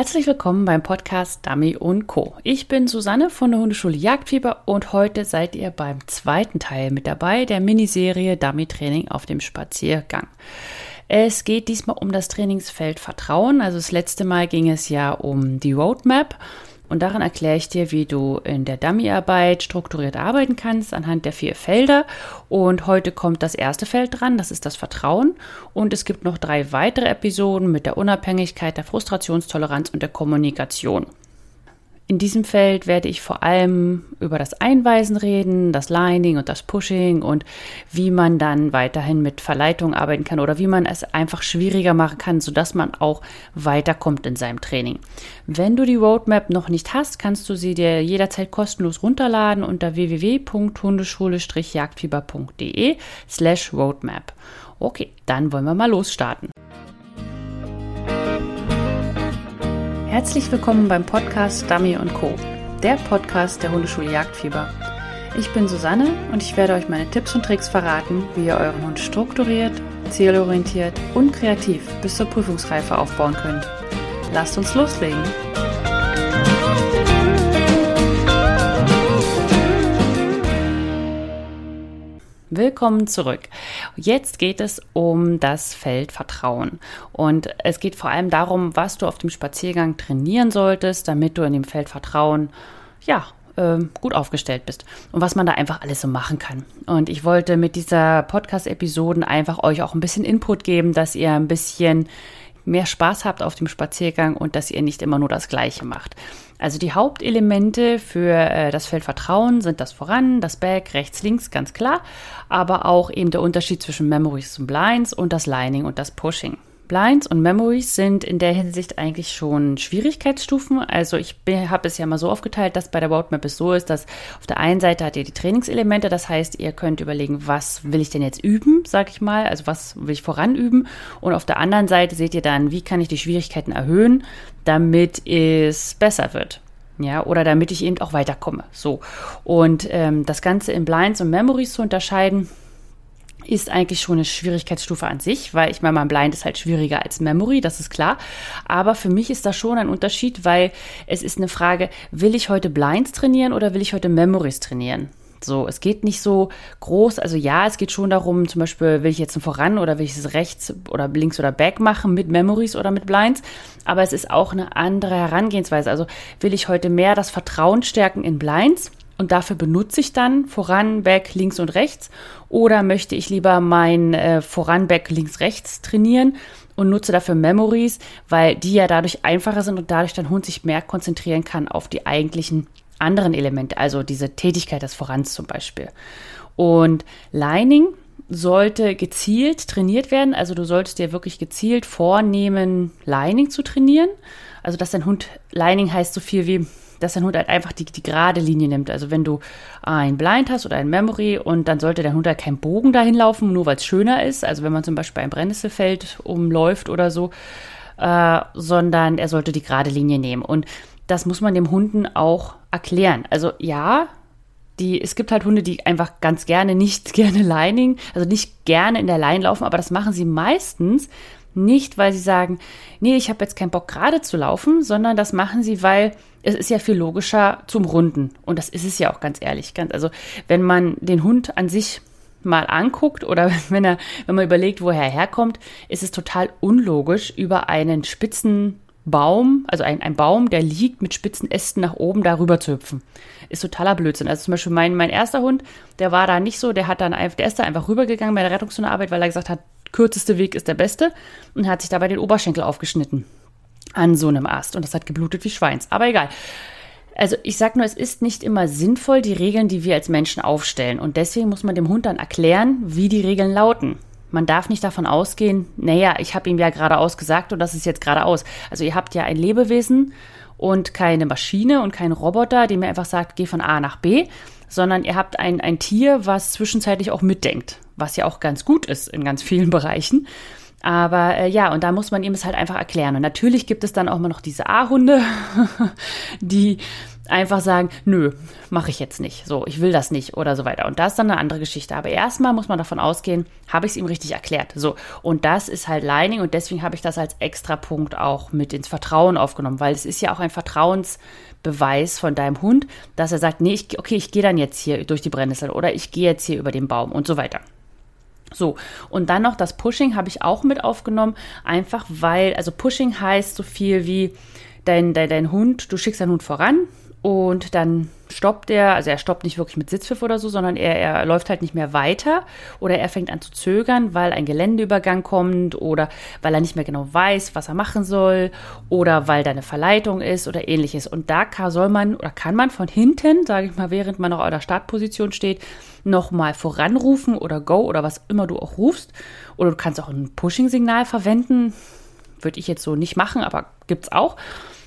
Herzlich willkommen beim Podcast Dummy und Co. Ich bin Susanne von der Hundeschule Jagdfieber und heute seid ihr beim zweiten Teil mit dabei der Miniserie Dummy Training auf dem Spaziergang. Es geht diesmal um das Trainingsfeld Vertrauen. Also das letzte Mal ging es ja um die Roadmap. Und darin erkläre ich dir, wie du in der Dummyarbeit strukturiert arbeiten kannst anhand der vier Felder. Und heute kommt das erste Feld dran, das ist das Vertrauen. Und es gibt noch drei weitere Episoden mit der Unabhängigkeit, der Frustrationstoleranz und der Kommunikation. In diesem Feld werde ich vor allem über das Einweisen reden, das Lining und das Pushing und wie man dann weiterhin mit Verleitung arbeiten kann oder wie man es einfach schwieriger machen kann, sodass man auch weiterkommt in seinem Training. Wenn du die Roadmap noch nicht hast, kannst du sie dir jederzeit kostenlos runterladen unter www.hundeschule-jagdfieber.de slash roadmap. Okay, dann wollen wir mal losstarten. Herzlich willkommen beim Podcast Dummy Co., der Podcast der Hundeschule Jagdfieber. Ich bin Susanne und ich werde euch meine Tipps und Tricks verraten, wie ihr euren Hund strukturiert, zielorientiert und kreativ bis zur Prüfungsreife aufbauen könnt. Lasst uns loslegen! Willkommen zurück. Jetzt geht es um das Feld Vertrauen. Und es geht vor allem darum, was du auf dem Spaziergang trainieren solltest, damit du in dem Feld Vertrauen, ja, ähm, gut aufgestellt bist und was man da einfach alles so machen kann. Und ich wollte mit dieser Podcast-Episoden einfach euch auch ein bisschen Input geben, dass ihr ein bisschen mehr Spaß habt auf dem Spaziergang und dass ihr nicht immer nur das Gleiche macht. Also die Hauptelemente für äh, das Feld Vertrauen sind das Voran, das Back, rechts, links, ganz klar, aber auch eben der Unterschied zwischen Memories und Blinds und das Lining und das Pushing. Blinds und Memories sind in der Hinsicht eigentlich schon Schwierigkeitsstufen. Also ich habe es ja mal so aufgeteilt, dass bei der Roadmap es so ist, dass auf der einen Seite hat ihr die Trainingselemente, das heißt, ihr könnt überlegen, was will ich denn jetzt üben, sag ich mal, also was will ich voranüben. Und auf der anderen Seite seht ihr dann, wie kann ich die Schwierigkeiten erhöhen, damit es besser wird ja, oder damit ich eben auch weiterkomme. So. Und ähm, das Ganze in Blinds und Memories zu unterscheiden, ist eigentlich schon eine Schwierigkeitsstufe an sich, weil ich meine, mein Blind ist halt schwieriger als Memory, das ist klar. Aber für mich ist da schon ein Unterschied, weil es ist eine Frage, will ich heute Blinds trainieren oder will ich heute Memories trainieren? So, es geht nicht so groß. Also ja, es geht schon darum, zum Beispiel, will ich jetzt ein Voran oder will ich es rechts oder links oder back machen mit Memories oder mit Blinds. Aber es ist auch eine andere Herangehensweise. Also will ich heute mehr das Vertrauen stärken in Blinds und dafür benutze ich dann voran, back, links und rechts oder möchte ich lieber mein äh, voran, back, links, rechts trainieren und nutze dafür Memories, weil die ja dadurch einfacher sind und dadurch dein Hund sich mehr konzentrieren kann auf die eigentlichen anderen Elemente, also diese Tätigkeit des Vorans zum Beispiel. Und Lining sollte gezielt trainiert werden, also du solltest dir wirklich gezielt vornehmen, Lining zu trainieren. Also dass dein Hund, Lining heißt so viel wie dass dein Hund halt einfach die, die gerade Linie nimmt. Also wenn du ein Blind hast oder ein Memory und dann sollte dein Hund halt kein Bogen dahin laufen, nur weil es schöner ist. Also wenn man zum Beispiel ein Brennnesselfeld umläuft oder so, äh, sondern er sollte die gerade Linie nehmen. Und das muss man dem Hunden auch erklären. Also ja, die, es gibt halt Hunde, die einfach ganz gerne nicht gerne Lining, also nicht gerne in der Line laufen, aber das machen sie meistens, nicht, weil sie sagen, nee, ich habe jetzt keinen Bock gerade zu laufen, sondern das machen sie, weil es ist ja viel logischer zum Runden. Und das ist es ja auch ganz ehrlich. Ganz, also wenn man den Hund an sich mal anguckt oder wenn er, wenn man überlegt, woher er herkommt, ist es total unlogisch, über einen spitzen Baum, also ein, ein Baum, der liegt mit spitzen Ästen nach oben, darüber zu hüpfen. Ist totaler Blödsinn. Also zum Beispiel mein, mein erster Hund, der war da nicht so, der hat dann einfach, der ist da einfach rübergegangen bei der Rettungshundearbeit, weil er gesagt hat, kürzeste Weg ist der beste und hat sich dabei den Oberschenkel aufgeschnitten an so einem Ast und das hat geblutet wie Schweins. Aber egal. Also ich sage nur, es ist nicht immer sinnvoll, die Regeln, die wir als Menschen aufstellen. Und deswegen muss man dem Hund dann erklären, wie die Regeln lauten. Man darf nicht davon ausgehen, naja, ich habe ihm ja geradeaus gesagt und das ist jetzt geradeaus. Also ihr habt ja ein Lebewesen und keine Maschine und kein Roboter, der mir einfach sagt, geh von A nach B, sondern ihr habt ein, ein Tier, was zwischenzeitlich auch mitdenkt, was ja auch ganz gut ist in ganz vielen Bereichen. Aber äh, ja, und da muss man ihm es halt einfach erklären. Und natürlich gibt es dann auch mal noch diese A-Hunde, die einfach sagen, nö, mache ich jetzt nicht. So, ich will das nicht oder so weiter. Und das ist dann eine andere Geschichte. Aber erstmal muss man davon ausgehen, habe ich es ihm richtig erklärt. So, und das ist halt Lining und deswegen habe ich das als extra Punkt auch mit ins Vertrauen aufgenommen, weil es ist ja auch ein Vertrauensbeweis von deinem Hund, dass er sagt, nee, ich, okay, ich gehe dann jetzt hier durch die Brennnessel oder ich gehe jetzt hier über den Baum und so weiter. So, und dann noch das Pushing habe ich auch mit aufgenommen, einfach weil, also Pushing heißt so viel wie dein, dein, dein Hund, du schickst deinen Hund voran, und dann stoppt er, also er stoppt nicht wirklich mit Sitzpfiff oder so, sondern er, er läuft halt nicht mehr weiter oder er fängt an zu zögern, weil ein Geländeübergang kommt oder weil er nicht mehr genau weiß, was er machen soll oder weil da eine Verleitung ist oder ähnliches. Und da kann, soll man oder kann man von hinten, sage ich mal, während man noch in der Startposition steht, nochmal voranrufen oder Go oder was immer du auch rufst. Oder du kannst auch ein Pushing-Signal verwenden. Würde ich jetzt so nicht machen, aber gibt's auch.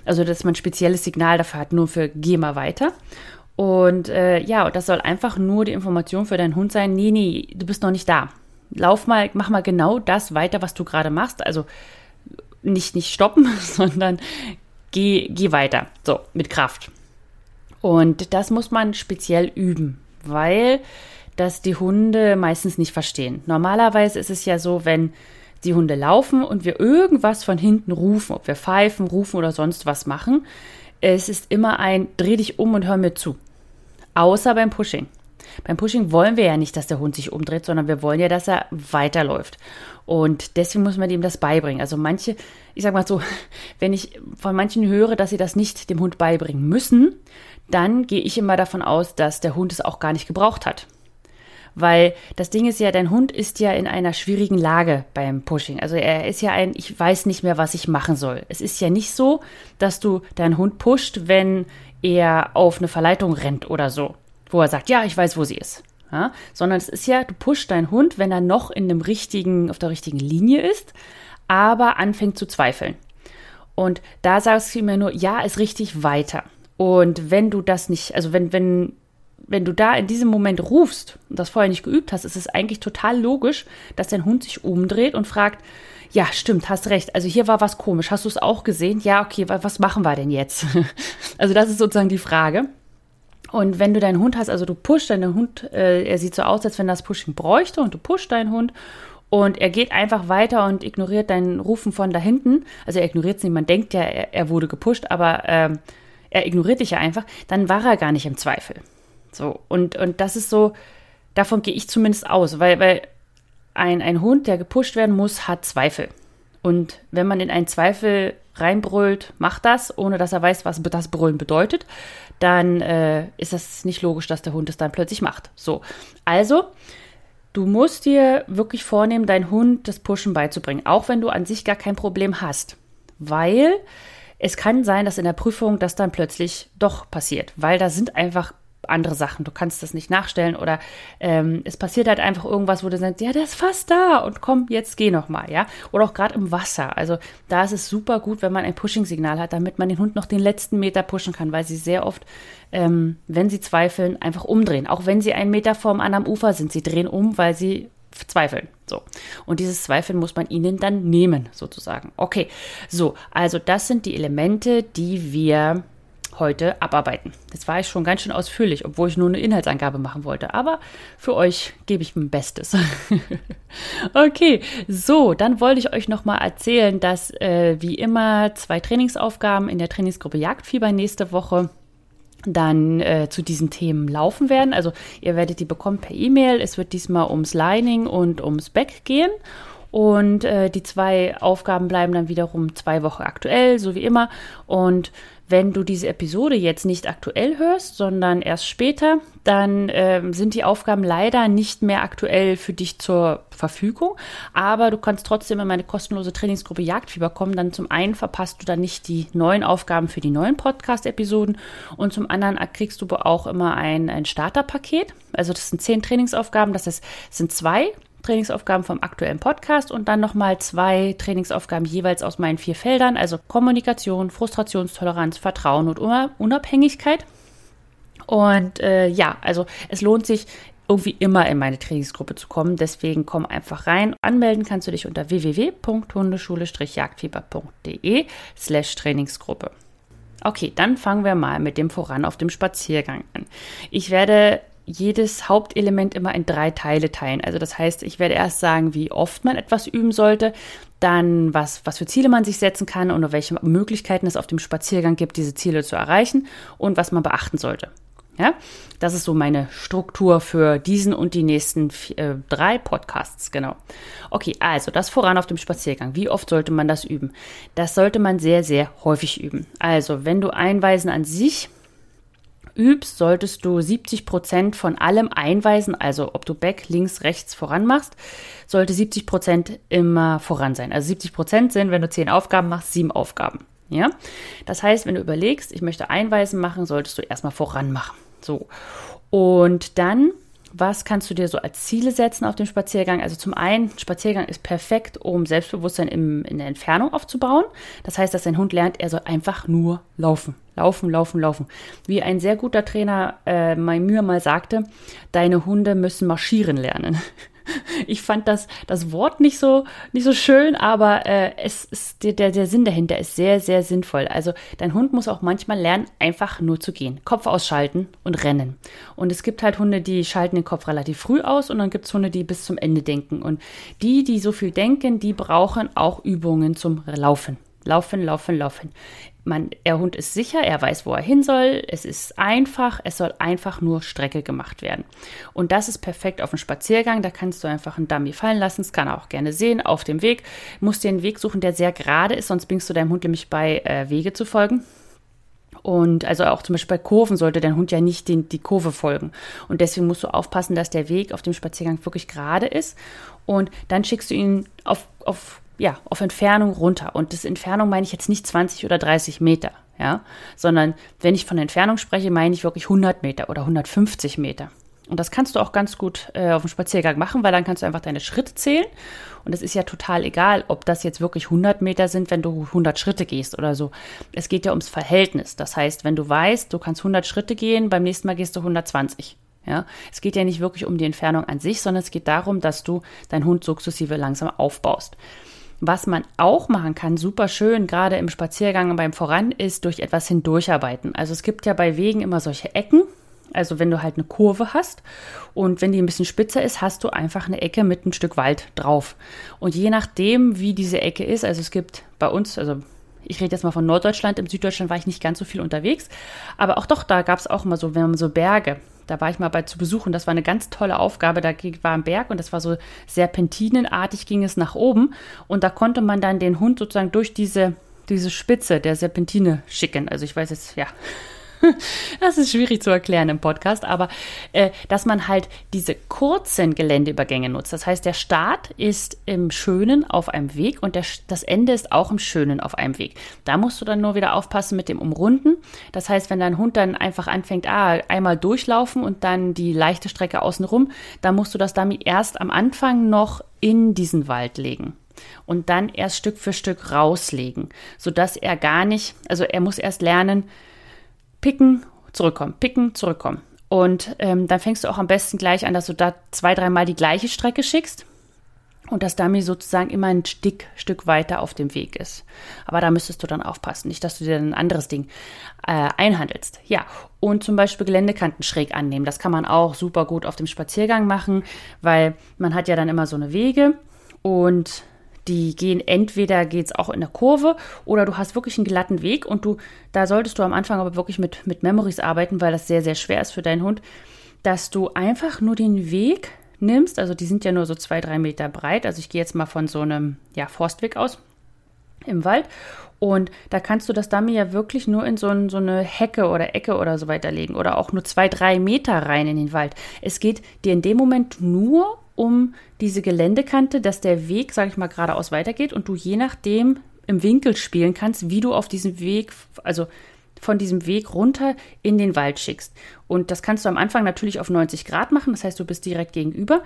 Also, dass man ein spezielles Signal dafür hat, nur für geh mal weiter. Und äh, ja, das soll einfach nur die Information für deinen Hund sein, nee, nee, du bist noch nicht da. Lauf mal, mach mal genau das weiter, was du gerade machst. Also nicht, nicht stoppen, sondern geh, geh weiter. So, mit Kraft. Und das muss man speziell üben, weil das die Hunde meistens nicht verstehen. Normalerweise ist es ja so, wenn die Hunde laufen und wir irgendwas von hinten rufen, ob wir pfeifen, rufen oder sonst was machen. Es ist immer ein dreh dich um und hör mir zu. Außer beim Pushing. Beim Pushing wollen wir ja nicht, dass der Hund sich umdreht, sondern wir wollen ja, dass er weiterläuft. Und deswegen muss man ihm das beibringen. Also manche, ich sag mal so, wenn ich von manchen höre, dass sie das nicht dem Hund beibringen müssen, dann gehe ich immer davon aus, dass der Hund es auch gar nicht gebraucht hat. Weil das Ding ist ja, dein Hund ist ja in einer schwierigen Lage beim Pushing. Also er ist ja ein, ich weiß nicht mehr, was ich machen soll. Es ist ja nicht so, dass du deinen Hund pusht, wenn er auf eine Verleitung rennt oder so, wo er sagt, ja, ich weiß, wo sie ist. Ja? Sondern es ist ja, du pushst deinen Hund, wenn er noch in dem richtigen, auf der richtigen Linie ist, aber anfängt zu zweifeln. Und da sagst du ihm nur, ja, ist richtig weiter. Und wenn du das nicht, also wenn, wenn wenn du da in diesem Moment rufst und das vorher nicht geübt hast, ist es eigentlich total logisch, dass dein Hund sich umdreht und fragt, ja, stimmt, hast recht. Also hier war was komisch. Hast du es auch gesehen? Ja, okay, was machen wir denn jetzt? also das ist sozusagen die Frage. Und wenn du deinen Hund hast, also du pushst deinen Hund, äh, er sieht so aus, als wenn das Pushing bräuchte und du pushst deinen Hund und er geht einfach weiter und ignoriert dein Rufen von da hinten. Also er ignoriert es nicht, man denkt ja, er, er wurde gepusht, aber äh, er ignoriert dich ja einfach, dann war er gar nicht im Zweifel. So, und, und das ist so, davon gehe ich zumindest aus, weil, weil ein, ein Hund, der gepusht werden muss, hat Zweifel. Und wenn man in einen Zweifel reinbrüllt, macht das, ohne dass er weiß, was das Brüllen bedeutet, dann äh, ist das nicht logisch, dass der Hund es dann plötzlich macht. So, also du musst dir wirklich vornehmen, deinen Hund das Pushen beizubringen, auch wenn du an sich gar kein Problem hast, weil es kann sein, dass in der Prüfung das dann plötzlich doch passiert, weil da sind einfach andere Sachen. Du kannst das nicht nachstellen oder ähm, es passiert halt einfach irgendwas, wo du sagst, ja, der ist fast da und komm, jetzt geh noch mal, ja. Oder auch gerade im Wasser. Also da ist es super gut, wenn man ein Pushing-Signal hat, damit man den Hund noch den letzten Meter pushen kann, weil sie sehr oft, ähm, wenn sie zweifeln, einfach umdrehen. Auch wenn sie einen Meter vorm anderen Ufer sind, sie drehen um, weil sie zweifeln. So. Und dieses Zweifeln muss man ihnen dann nehmen, sozusagen. Okay. So. Also das sind die Elemente, die wir heute abarbeiten. Jetzt war ich schon ganz schön ausführlich, obwohl ich nur eine Inhaltsangabe machen wollte. Aber für euch gebe ich mein Bestes. okay, so, dann wollte ich euch noch mal erzählen, dass äh, wie immer zwei Trainingsaufgaben in der Trainingsgruppe Jagdfieber nächste Woche dann äh, zu diesen Themen laufen werden. Also ihr werdet die bekommen per E-Mail. Es wird diesmal ums Lining und ums Back gehen. Und äh, die zwei Aufgaben bleiben dann wiederum zwei Wochen aktuell, so wie immer. Und wenn du diese Episode jetzt nicht aktuell hörst, sondern erst später, dann äh, sind die Aufgaben leider nicht mehr aktuell für dich zur Verfügung. Aber du kannst trotzdem in meine kostenlose Trainingsgruppe Jagdfieber kommen. Dann zum einen verpasst du dann nicht die neuen Aufgaben für die neuen Podcast-Episoden und zum anderen kriegst du auch immer ein, ein Starterpaket. Also das sind zehn Trainingsaufgaben, das heißt, es sind zwei Trainingsaufgaben vom aktuellen Podcast und dann nochmal zwei Trainingsaufgaben jeweils aus meinen vier Feldern, also Kommunikation, Frustrationstoleranz, Vertrauen und Unabhängigkeit. Und äh, ja, also es lohnt sich irgendwie immer in meine Trainingsgruppe zu kommen. Deswegen komm einfach rein. Anmelden kannst du dich unter www.hundeschule-jagdfieber.de slash Trainingsgruppe. Okay, dann fangen wir mal mit dem Voran auf dem Spaziergang an. Ich werde jedes Hauptelement immer in drei Teile teilen. Also das heißt, ich werde erst sagen, wie oft man etwas üben sollte, dann was, was für Ziele man sich setzen kann und welche Möglichkeiten es auf dem Spaziergang gibt, diese Ziele zu erreichen und was man beachten sollte. Ja, das ist so meine Struktur für diesen und die nächsten äh, drei Podcasts, genau. Okay, also das voran auf dem Spaziergang. Wie oft sollte man das üben? Das sollte man sehr, sehr häufig üben. Also, wenn du Einweisen an sich übst, solltest du 70 Prozent von allem einweisen, also ob du Back, links, rechts voran machst, sollte 70 Prozent immer voran sein. Also 70 Prozent sind, wenn du zehn Aufgaben machst, sieben Aufgaben. Ja? Das heißt, wenn du überlegst, ich möchte Einweisen machen, solltest du erstmal voran machen. So. Und dann, was kannst du dir so als Ziele setzen auf dem Spaziergang? Also zum einen, Spaziergang ist perfekt, um Selbstbewusstsein im, in der Entfernung aufzubauen. Das heißt, dass dein Hund lernt, er soll einfach nur laufen. Laufen, laufen, laufen. Wie ein sehr guter Trainer äh, mir mal sagte, deine Hunde müssen marschieren lernen. ich fand das, das Wort nicht so, nicht so schön, aber äh, es ist, der, der Sinn dahinter ist sehr, sehr sinnvoll. Also dein Hund muss auch manchmal lernen, einfach nur zu gehen. Kopf ausschalten und rennen. Und es gibt halt Hunde, die schalten den Kopf relativ früh aus und dann gibt es Hunde, die bis zum Ende denken. Und die, die so viel denken, die brauchen auch Übungen zum Laufen. Laufen, laufen, laufen. Man, der Hund ist sicher, er weiß, wo er hin soll. Es ist einfach, es soll einfach nur Strecke gemacht werden. Und das ist perfekt auf dem Spaziergang. Da kannst du einfach einen Dummy fallen lassen. Das kann er auch gerne sehen auf dem Weg. Musst dir einen Weg suchen, der sehr gerade ist, sonst bringst du deinem Hund nämlich bei, äh, Wege zu folgen. Und also auch zum Beispiel bei Kurven sollte dein Hund ja nicht den, die Kurve folgen. Und deswegen musst du aufpassen, dass der Weg auf dem Spaziergang wirklich gerade ist. Und dann schickst du ihn auf, auf ja, auf Entfernung runter. Und das Entfernung meine ich jetzt nicht 20 oder 30 Meter, ja, sondern wenn ich von Entfernung spreche, meine ich wirklich 100 Meter oder 150 Meter. Und das kannst du auch ganz gut äh, auf dem Spaziergang machen, weil dann kannst du einfach deine Schritte zählen. Und es ist ja total egal, ob das jetzt wirklich 100 Meter sind, wenn du 100 Schritte gehst oder so. Es geht ja ums Verhältnis. Das heißt, wenn du weißt, du kannst 100 Schritte gehen, beim nächsten Mal gehst du 120. Ja, es geht ja nicht wirklich um die Entfernung an sich, sondern es geht darum, dass du deinen Hund sukzessive langsam aufbaust. Was man auch machen kann, super schön, gerade im Spaziergang und beim Voran, ist durch etwas hindurcharbeiten. Also es gibt ja bei Wegen immer solche Ecken. Also wenn du halt eine Kurve hast und wenn die ein bisschen spitzer ist, hast du einfach eine Ecke mit ein Stück Wald drauf. Und je nachdem, wie diese Ecke ist, also es gibt bei uns, also ich rede jetzt mal von Norddeutschland, im Süddeutschland war ich nicht ganz so viel unterwegs, aber auch doch, da gab es auch immer so, wenn man so Berge, da war ich mal bei zu besuchen. Das war eine ganz tolle Aufgabe. Da war ein Berg und das war so serpentinenartig ging es nach oben. Und da konnte man dann den Hund sozusagen durch diese, diese Spitze der Serpentine schicken. Also ich weiß jetzt, ja, das ist schwierig zu erklären im Podcast, aber äh, dass man halt diese kurzen Geländeübergänge nutzt. Das heißt, der Start ist im Schönen auf einem Weg und der, das Ende ist auch im Schönen auf einem Weg. Da musst du dann nur wieder aufpassen mit dem Umrunden. Das heißt, wenn dein Hund dann einfach anfängt, ah, einmal durchlaufen und dann die leichte Strecke außenrum, dann musst du das Dummy erst am Anfang noch in diesen Wald legen und dann erst Stück für Stück rauslegen, sodass er gar nicht, also er muss erst lernen, picken, zurückkommen, picken, zurückkommen. Und ähm, dann fängst du auch am besten gleich an, dass du da zwei, dreimal die gleiche Strecke schickst und das Dummy sozusagen immer ein Stück, Stück weiter auf dem Weg ist. Aber da müsstest du dann aufpassen, nicht, dass du dir ein anderes Ding äh, einhandelst. Ja, und zum Beispiel Geländekanten schräg annehmen. Das kann man auch super gut auf dem Spaziergang machen, weil man hat ja dann immer so eine Wege und die gehen entweder geht's auch in der Kurve oder du hast wirklich einen glatten Weg und du, da solltest du am Anfang aber wirklich mit, mit Memories arbeiten, weil das sehr, sehr schwer ist für deinen Hund, dass du einfach nur den Weg nimmst, also die sind ja nur so zwei, drei Meter breit, also ich gehe jetzt mal von so einem, ja, Forstweg aus im Wald. Und da kannst du das Dummy ja wirklich nur in so, ein, so, eine Hecke oder Ecke oder so weiterlegen oder auch nur zwei, drei Meter rein in den Wald. Es geht dir in dem Moment nur um diese Geländekante, dass der Weg, sage ich mal, geradeaus weitergeht und du je nachdem im Winkel spielen kannst, wie du auf diesem Weg, also von diesem Weg runter in den Wald schickst. Und das kannst du am Anfang natürlich auf 90 Grad machen, das heißt, du bist direkt gegenüber.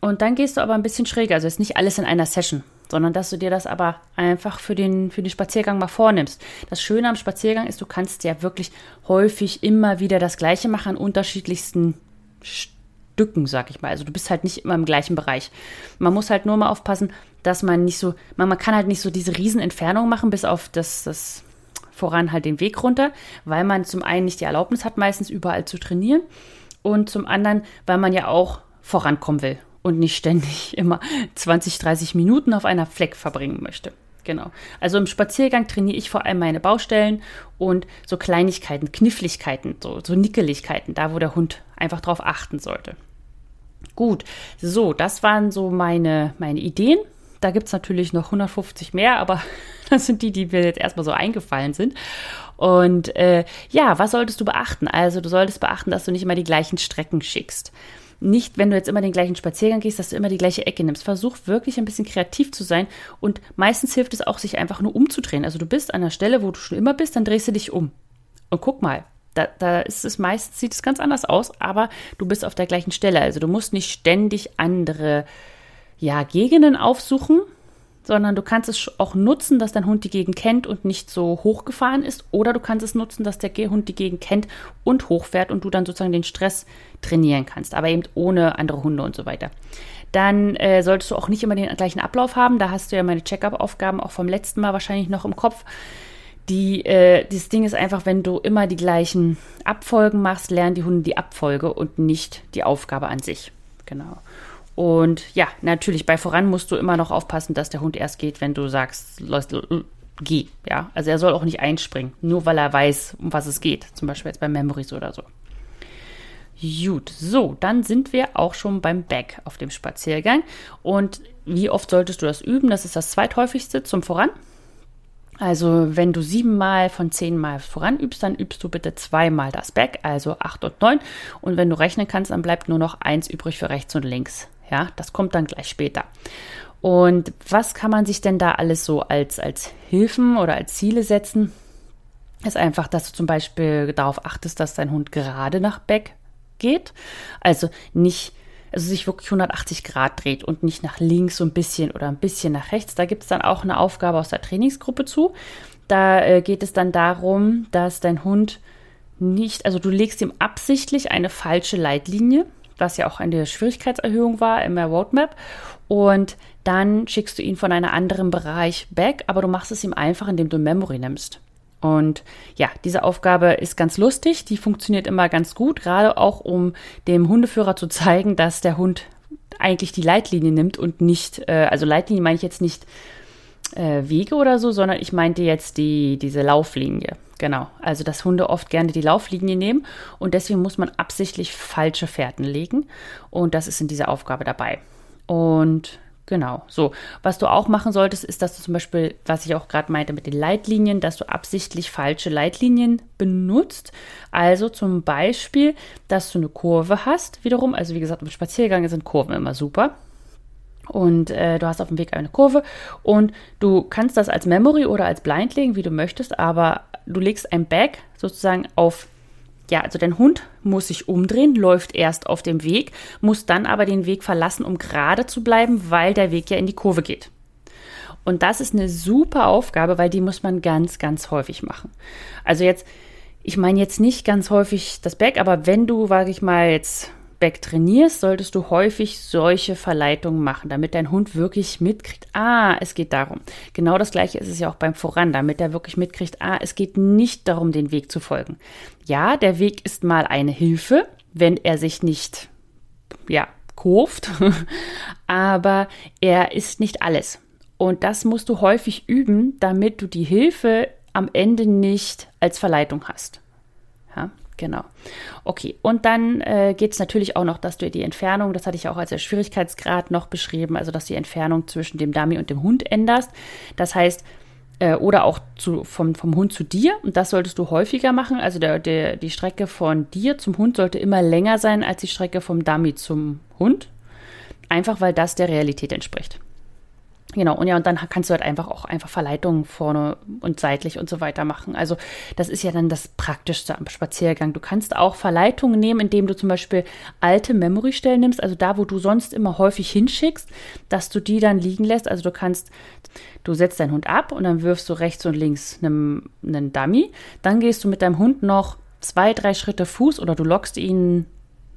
Und dann gehst du aber ein bisschen schräger, also ist nicht alles in einer Session, sondern dass du dir das aber einfach für den, für den Spaziergang mal vornimmst. Das Schöne am Spaziergang ist, du kannst ja wirklich häufig immer wieder das Gleiche machen an unterschiedlichsten Stücken, sag ich mal. Also du bist halt nicht immer im gleichen Bereich. Man muss halt nur mal aufpassen, dass man nicht so, man, man kann halt nicht so diese Riesenentfernung machen, bis auf das, das voran halt den Weg runter, weil man zum einen nicht die Erlaubnis hat, meistens überall zu trainieren und zum anderen, weil man ja auch vorankommen will und nicht ständig immer 20, 30 Minuten auf einer Fleck verbringen möchte. Genau. Also im Spaziergang trainiere ich vor allem meine Baustellen und so Kleinigkeiten, Kniffligkeiten, so, so Nickeligkeiten, da wo der Hund einfach drauf achten sollte. Gut, so, das waren so meine, meine Ideen. Da gibt es natürlich noch 150 mehr, aber das sind die, die mir jetzt erstmal so eingefallen sind. Und äh, ja, was solltest du beachten? Also du solltest beachten, dass du nicht immer die gleichen Strecken schickst nicht, wenn du jetzt immer den gleichen Spaziergang gehst, dass du immer die gleiche Ecke nimmst. Versuch wirklich ein bisschen kreativ zu sein und meistens hilft es auch, sich einfach nur umzudrehen. Also du bist an der Stelle, wo du schon immer bist, dann drehst du dich um. Und guck mal, da, da ist es meistens, sieht es ganz anders aus, aber du bist auf der gleichen Stelle. Also du musst nicht ständig andere ja, Gegenden aufsuchen, sondern du kannst es auch nutzen, dass dein Hund die Gegend kennt und nicht so hochgefahren ist. Oder du kannst es nutzen, dass der Hund die Gegend kennt und hochfährt und du dann sozusagen den Stress trainieren kannst, aber eben ohne andere Hunde und so weiter. Dann äh, solltest du auch nicht immer den gleichen Ablauf haben. Da hast du ja meine Check-up-Aufgaben auch vom letzten Mal wahrscheinlich noch im Kopf. Die, äh, dieses Ding ist einfach, wenn du immer die gleichen Abfolgen machst, lernen die Hunde die Abfolge und nicht die Aufgabe an sich. Genau. Und ja, natürlich, bei voran musst du immer noch aufpassen, dass der Hund erst geht, wenn du sagst, geh. Ja, also er soll auch nicht einspringen, nur weil er weiß, um was es geht. Zum Beispiel jetzt bei Memories oder so. Gut, so, dann sind wir auch schon beim Back auf dem Spaziergang. Und wie oft solltest du das üben? Das ist das zweithäufigste zum Voran. Also, wenn du siebenmal von zehnmal voran übst, dann übst du bitte zweimal das Back, also acht und neun. Und wenn du rechnen kannst, dann bleibt nur noch eins übrig für rechts und links. Ja, das kommt dann gleich später. Und was kann man sich denn da alles so als, als Hilfen oder als Ziele setzen? Ist einfach, dass du zum Beispiel darauf achtest, dass dein Hund gerade nach Back geht. Also nicht, also sich wirklich 180 Grad dreht und nicht nach links so ein bisschen oder ein bisschen nach rechts. Da gibt es dann auch eine Aufgabe aus der Trainingsgruppe zu. Da äh, geht es dann darum, dass dein Hund nicht, also du legst ihm absichtlich eine falsche Leitlinie was ja auch eine Schwierigkeitserhöhung war in der Roadmap. Und dann schickst du ihn von einem anderen Bereich back, aber du machst es ihm einfach, indem du Memory nimmst. Und ja, diese Aufgabe ist ganz lustig, die funktioniert immer ganz gut, gerade auch um dem Hundeführer zu zeigen, dass der Hund eigentlich die Leitlinie nimmt und nicht, äh, also Leitlinie meine ich jetzt nicht äh, Wege oder so, sondern ich meinte jetzt die, diese Lauflinie. Genau. Also, dass Hunde oft gerne die Lauflinie nehmen und deswegen muss man absichtlich falsche Fährten legen. Und das ist in dieser Aufgabe dabei. Und Genau, so. Was du auch machen solltest, ist, dass du zum Beispiel, was ich auch gerade meinte mit den Leitlinien, dass du absichtlich falsche Leitlinien benutzt. Also zum Beispiel, dass du eine Kurve hast, wiederum. Also wie gesagt, im Spaziergang sind Kurven immer super und äh, du hast auf dem Weg eine Kurve und du kannst das als Memory oder als Blind legen, wie du möchtest, aber du legst ein Bag sozusagen auf, ja, also dein Hund muss sich umdrehen, läuft erst auf dem Weg, muss dann aber den Weg verlassen, um gerade zu bleiben, weil der Weg ja in die Kurve geht. Und das ist eine super Aufgabe, weil die muss man ganz, ganz häufig machen. Also jetzt, ich meine jetzt nicht ganz häufig das Back, aber wenn du, sage ich mal, jetzt Back trainierst, solltest du häufig solche Verleitungen machen, damit dein Hund wirklich mitkriegt, ah, es geht darum. Genau das gleiche ist es ja auch beim Voran, damit er wirklich mitkriegt, ah, es geht nicht darum, den Weg zu folgen. Ja, der Weg ist mal eine Hilfe, wenn er sich nicht, ja, kurft, aber er ist nicht alles. Und das musst du häufig üben, damit du die Hilfe am Ende nicht als Verleitung hast. Genau. Okay, und dann äh, geht es natürlich auch noch, dass du die Entfernung, das hatte ich auch als Schwierigkeitsgrad noch beschrieben, also dass die Entfernung zwischen dem Dummy und dem Hund änderst. Das heißt, äh, oder auch zu, vom, vom Hund zu dir. Und das solltest du häufiger machen. Also der, der, die Strecke von dir zum Hund sollte immer länger sein als die Strecke vom Dummy zum Hund. Einfach weil das der Realität entspricht. Genau, und ja, und dann kannst du halt einfach auch einfach Verleitungen vorne und seitlich und so weiter machen. Also das ist ja dann das Praktischste am Spaziergang. Du kannst auch Verleitungen nehmen, indem du zum Beispiel alte Memory-Stellen nimmst, also da, wo du sonst immer häufig hinschickst, dass du die dann liegen lässt. Also du kannst, du setzt deinen Hund ab und dann wirfst du rechts und links einen, einen Dummy. Dann gehst du mit deinem Hund noch zwei, drei Schritte Fuß oder du lockst ihn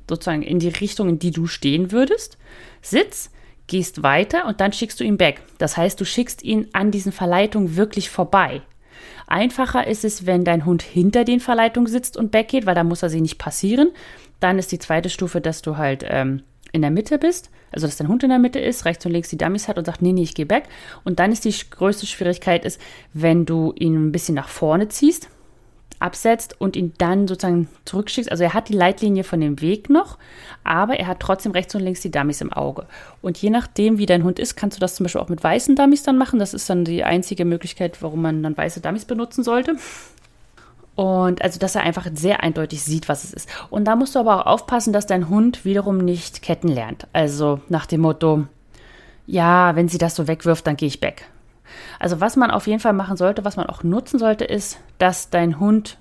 sozusagen in die Richtung, in die du stehen würdest. Sitz, gehst weiter und dann schickst du ihn back. Das heißt, du schickst ihn an diesen Verleitungen wirklich vorbei. Einfacher ist es, wenn dein Hund hinter den Verleitungen sitzt und backgeht, weil da muss er sie nicht passieren. Dann ist die zweite Stufe, dass du halt ähm, in der Mitte bist, also dass dein Hund in der Mitte ist, rechts und links die Dummies hat und sagt, nee, nee, ich gehe back. Und dann ist die größte Schwierigkeit ist, wenn du ihn ein bisschen nach vorne ziehst, absetzt und ihn dann sozusagen zurückschickst. Also er hat die Leitlinie von dem Weg noch, aber er hat trotzdem rechts und links die Dummies im Auge. Und je nachdem, wie dein Hund ist, kannst du das zum Beispiel auch mit weißen Dummies dann machen. Das ist dann die einzige Möglichkeit, warum man dann weiße Dummies benutzen sollte. Und also, dass er einfach sehr eindeutig sieht, was es ist. Und da musst du aber auch aufpassen, dass dein Hund wiederum nicht Ketten lernt. Also nach dem Motto, ja, wenn sie das so wegwirft, dann gehe ich weg. Also was man auf jeden Fall machen sollte, was man auch nutzen sollte, ist, dass dein Hund,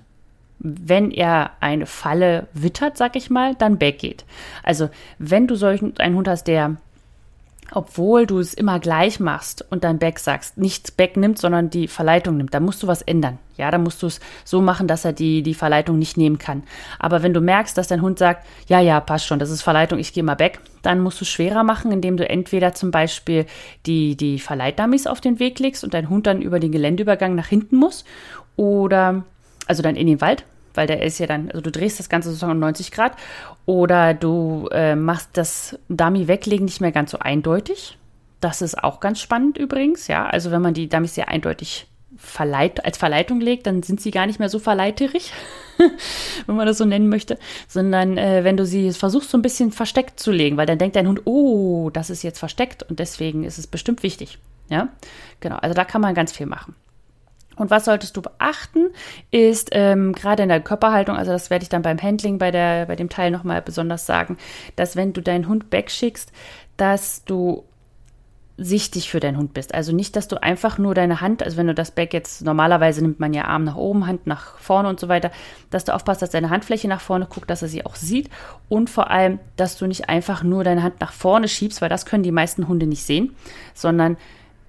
wenn er eine Falle wittert, sag ich mal, dann weggeht. Also wenn du solchen einen Hund hast, der obwohl du es immer gleich machst und dein Back sagst, nicht Back nimmt, sondern die Verleitung nimmt, da musst du was ändern. Ja, da musst du es so machen, dass er die, die Verleitung nicht nehmen kann. Aber wenn du merkst, dass dein Hund sagt, ja, ja, passt schon, das ist Verleitung, ich gehe mal back, dann musst du es schwerer machen, indem du entweder zum Beispiel die, die Verleitdummies auf den Weg legst und dein Hund dann über den Geländeübergang nach hinten muss oder, also dann in den Wald, weil der ist ja dann, also du drehst das Ganze sozusagen um 90 Grad oder du äh, machst das Dummy weglegen nicht mehr ganz so eindeutig. Das ist auch ganz spannend übrigens, ja. Also wenn man die Dummies sehr eindeutig verleit als Verleitung legt, dann sind sie gar nicht mehr so verleiterig, wenn man das so nennen möchte, sondern äh, wenn du sie versuchst so ein bisschen versteckt zu legen, weil dann denkt dein Hund, oh, das ist jetzt versteckt und deswegen ist es bestimmt wichtig, ja. Genau, also da kann man ganz viel machen. Und was solltest du beachten, ist ähm, gerade in der Körperhaltung, also das werde ich dann beim Handling bei, der, bei dem Teil nochmal besonders sagen, dass wenn du deinen Hund wegschickst, dass du sichtig für deinen Hund bist. Also nicht, dass du einfach nur deine Hand, also wenn du das Back jetzt, normalerweise nimmt man ja Arm nach oben, Hand nach vorne und so weiter, dass du aufpasst, dass deine Handfläche nach vorne guckt, dass er sie auch sieht und vor allem, dass du nicht einfach nur deine Hand nach vorne schiebst, weil das können die meisten Hunde nicht sehen, sondern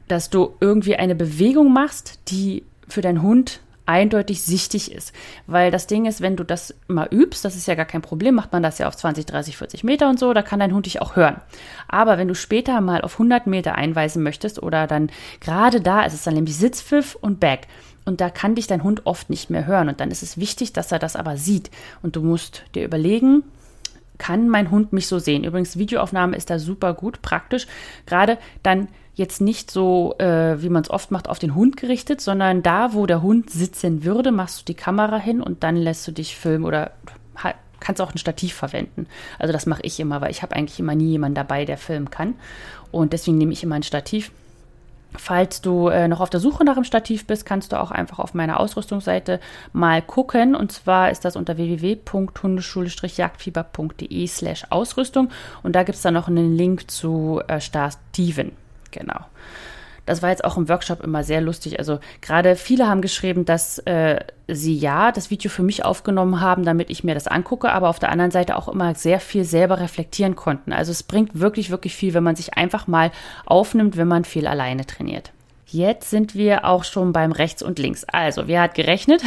dass du irgendwie eine Bewegung machst, die für deinen Hund eindeutig sichtig ist. Weil das Ding ist, wenn du das mal übst, das ist ja gar kein Problem, macht man das ja auf 20, 30, 40 Meter und so, da kann dein Hund dich auch hören. Aber wenn du später mal auf 100 Meter einweisen möchtest oder dann gerade da ist es dann nämlich Sitzpfiff und Back. Und da kann dich dein Hund oft nicht mehr hören. Und dann ist es wichtig, dass er das aber sieht. Und du musst dir überlegen, kann mein Hund mich so sehen? Übrigens, Videoaufnahme ist da super gut, praktisch. Gerade dann jetzt nicht so, äh, wie man es oft macht, auf den Hund gerichtet, sondern da, wo der Hund sitzen würde, machst du die Kamera hin und dann lässt du dich filmen oder kannst auch ein Stativ verwenden. Also das mache ich immer, weil ich habe eigentlich immer nie jemanden dabei, der filmen kann. Und deswegen nehme ich immer ein Stativ. Falls du äh, noch auf der Suche nach einem Stativ bist, kannst du auch einfach auf meiner Ausrüstungsseite mal gucken. Und zwar ist das unter www.hundeschule-jagdfieber.de slash Ausrüstung. Und da gibt es dann noch einen Link zu äh, Stativen. Genau. Das war jetzt auch im Workshop immer sehr lustig. Also gerade viele haben geschrieben, dass äh, sie ja das Video für mich aufgenommen haben, damit ich mir das angucke, aber auf der anderen Seite auch immer sehr viel selber reflektieren konnten. Also es bringt wirklich, wirklich viel, wenn man sich einfach mal aufnimmt, wenn man viel alleine trainiert. Jetzt sind wir auch schon beim Rechts und Links. Also, wer hat gerechnet?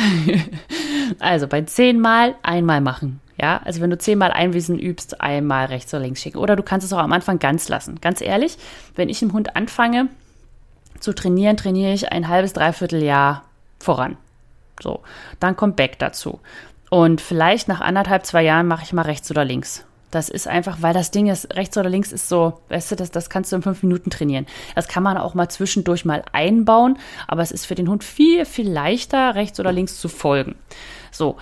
also bei zehnmal einmal machen. Ja, also wenn du zehnmal einwiesen übst, einmal rechts oder links schicken. Oder du kannst es auch am Anfang ganz lassen. Ganz ehrlich, wenn ich im Hund anfange zu trainieren, trainiere ich ein halbes, dreiviertel Jahr voran. So, dann kommt Back dazu. Und vielleicht nach anderthalb, zwei Jahren mache ich mal rechts oder links. Das ist einfach, weil das Ding ist, rechts oder links ist so, weißt du, das, das kannst du in fünf Minuten trainieren. Das kann man auch mal zwischendurch mal einbauen, aber es ist für den Hund viel, viel leichter, rechts oder links zu folgen. So,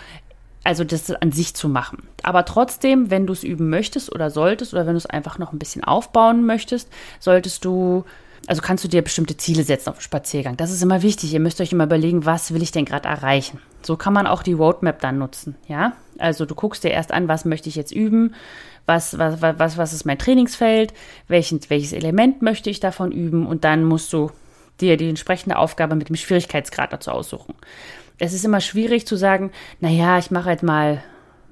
also das an sich zu machen. Aber trotzdem, wenn du es üben möchtest oder solltest oder wenn du es einfach noch ein bisschen aufbauen möchtest, solltest du, also kannst du dir bestimmte Ziele setzen auf dem Spaziergang. Das ist immer wichtig. Ihr müsst euch immer überlegen, was will ich denn gerade erreichen. So kann man auch die Roadmap dann nutzen, ja? Also du guckst dir erst an, was möchte ich jetzt üben, was, was, was, was ist mein Trainingsfeld, welchen, welches Element möchte ich davon üben und dann musst du dir die entsprechende Aufgabe mit dem Schwierigkeitsgrad dazu aussuchen es ist immer schwierig zu sagen, naja, ich mache halt mal,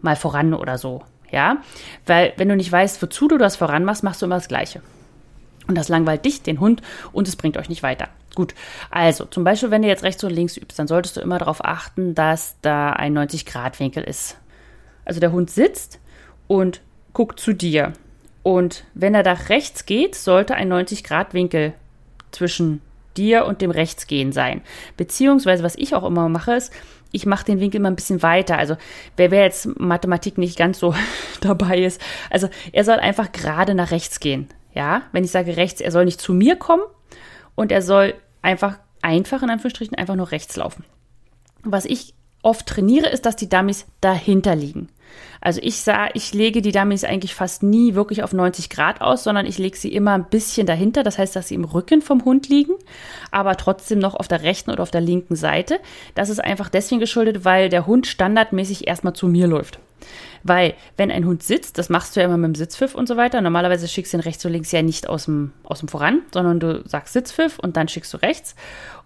mal voran oder so. Ja, weil wenn du nicht weißt, wozu du das voran machst, machst du immer das Gleiche. Und das langweilt dich, den Hund, und es bringt euch nicht weiter. Gut, also zum Beispiel, wenn du jetzt rechts und links übst, dann solltest du immer darauf achten, dass da ein 90-Grad-Winkel ist. Also der Hund sitzt und guckt zu dir. Und wenn er nach rechts geht, sollte ein 90-Grad-Winkel zwischen dir und dem Rechtsgehen sein. Beziehungsweise, was ich auch immer mache, ist, ich mache den Winkel mal ein bisschen weiter. Also, wer, wer jetzt Mathematik nicht ganz so dabei ist, also er soll einfach gerade nach rechts gehen. Ja, wenn ich sage rechts, er soll nicht zu mir kommen und er soll einfach, einfach in Anführungsstrichen, einfach nur rechts laufen. Was ich oft trainiere, ist, dass die Dummies dahinter liegen. Also ich sah, ich lege die Dummies eigentlich fast nie wirklich auf 90 Grad aus, sondern ich lege sie immer ein bisschen dahinter. Das heißt, dass sie im Rücken vom Hund liegen, aber trotzdem noch auf der rechten oder auf der linken Seite. Das ist einfach deswegen geschuldet, weil der Hund standardmäßig erstmal zu mir läuft. Weil, wenn ein Hund sitzt, das machst du ja immer mit dem Sitzpfiff und so weiter. Normalerweise schickst du ihn rechts und links ja nicht aus dem, aus dem Voran, sondern du sagst Sitzpfiff und dann schickst du rechts.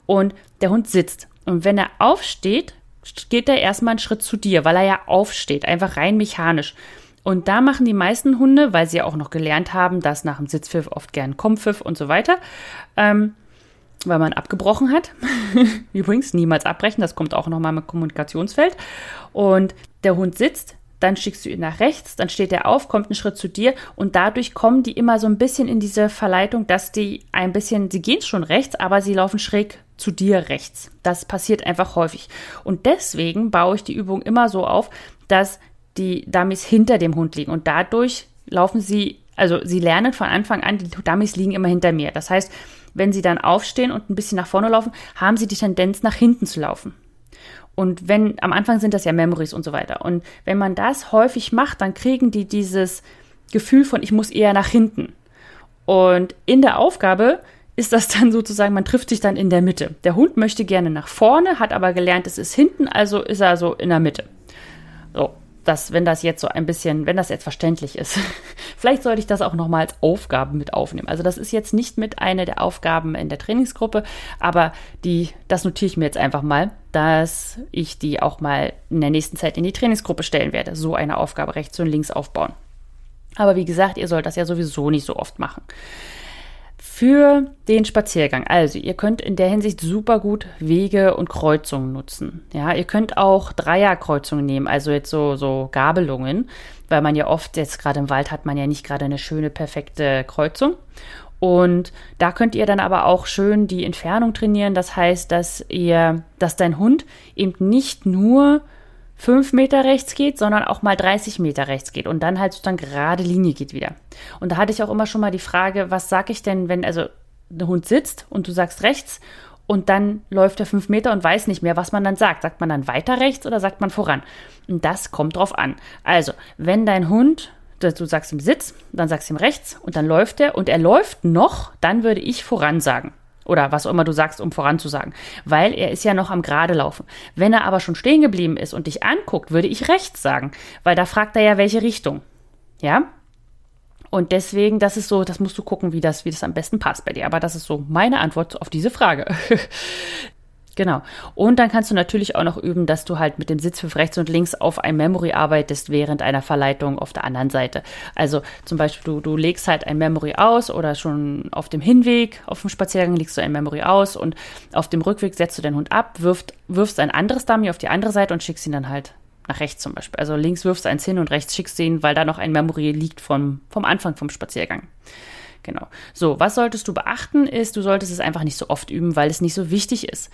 Und der Hund sitzt. Und wenn er aufsteht, geht er erstmal einen Schritt zu dir, weil er ja aufsteht, einfach rein mechanisch. Und da machen die meisten Hunde, weil sie ja auch noch gelernt haben, dass nach dem Sitzpfiff oft gern Kompfiff und so weiter, ähm, weil man abgebrochen hat. Übrigens, niemals abbrechen, das kommt auch nochmal im Kommunikationsfeld. Und der Hund sitzt, dann schickst du ihn nach rechts, dann steht er auf, kommt einen Schritt zu dir und dadurch kommen die immer so ein bisschen in diese Verleitung, dass die ein bisschen, sie gehen schon rechts, aber sie laufen schräg zu dir rechts. Das passiert einfach häufig. Und deswegen baue ich die Übung immer so auf, dass die Dummies hinter dem Hund liegen. Und dadurch laufen sie, also sie lernen von Anfang an, die Dummies liegen immer hinter mir. Das heißt, wenn sie dann aufstehen und ein bisschen nach vorne laufen, haben sie die Tendenz, nach hinten zu laufen. Und wenn, am Anfang sind das ja Memories und so weiter. Und wenn man das häufig macht, dann kriegen die dieses Gefühl von, ich muss eher nach hinten. Und in der Aufgabe ist das dann sozusagen, man trifft sich dann in der Mitte. Der Hund möchte gerne nach vorne, hat aber gelernt, es ist hinten, also ist er so in der Mitte. So, das, wenn das jetzt so ein bisschen, wenn das jetzt verständlich ist. Vielleicht sollte ich das auch nochmal als Aufgaben mit aufnehmen. Also das ist jetzt nicht mit einer der Aufgaben in der Trainingsgruppe, aber die, das notiere ich mir jetzt einfach mal, dass ich die auch mal in der nächsten Zeit in die Trainingsgruppe stellen werde. So eine Aufgabe rechts und links aufbauen. Aber wie gesagt, ihr sollt das ja sowieso nicht so oft machen für den Spaziergang. Also, ihr könnt in der Hinsicht super gut Wege und Kreuzungen nutzen. Ja, ihr könnt auch Dreierkreuzungen nehmen, also jetzt so, so Gabelungen, weil man ja oft, jetzt gerade im Wald hat man ja nicht gerade eine schöne, perfekte Kreuzung. Und da könnt ihr dann aber auch schön die Entfernung trainieren. Das heißt, dass ihr, dass dein Hund eben nicht nur 5 Meter rechts geht, sondern auch mal 30 Meter rechts geht und dann halt sozusagen gerade Linie geht wieder. Und da hatte ich auch immer schon mal die Frage, was sage ich denn, wenn also der Hund sitzt und du sagst rechts und dann läuft er 5 Meter und weiß nicht mehr, was man dann sagt. Sagt man dann weiter rechts oder sagt man voran? Und das kommt drauf an. Also, wenn dein Hund du sagst ihm Sitz, dann sagst du ihm rechts und dann läuft er und er läuft noch, dann würde ich voran sagen. Oder was auch immer du sagst, um voranzusagen. Weil er ist ja noch am Gerade laufen. Wenn er aber schon stehen geblieben ist und dich anguckt, würde ich rechts sagen. Weil da fragt er ja, welche Richtung. Ja? Und deswegen, das ist so, das musst du gucken, wie das, wie das am besten passt bei dir. Aber das ist so meine Antwort auf diese Frage. Genau. Und dann kannst du natürlich auch noch üben, dass du halt mit dem Sitzpfiff rechts und links auf ein Memory arbeitest während einer Verleitung auf der anderen Seite. Also zum Beispiel, du, du legst halt ein Memory aus oder schon auf dem Hinweg, auf dem Spaziergang legst du ein Memory aus und auf dem Rückweg setzt du den Hund ab, wirft, wirfst ein anderes Dummy auf die andere Seite und schickst ihn dann halt nach rechts zum Beispiel. Also links wirfst du eins hin und rechts schickst ihn, weil da noch ein Memory liegt vom, vom Anfang vom Spaziergang. Genau. So, was solltest du beachten, ist, du solltest es einfach nicht so oft üben, weil es nicht so wichtig ist.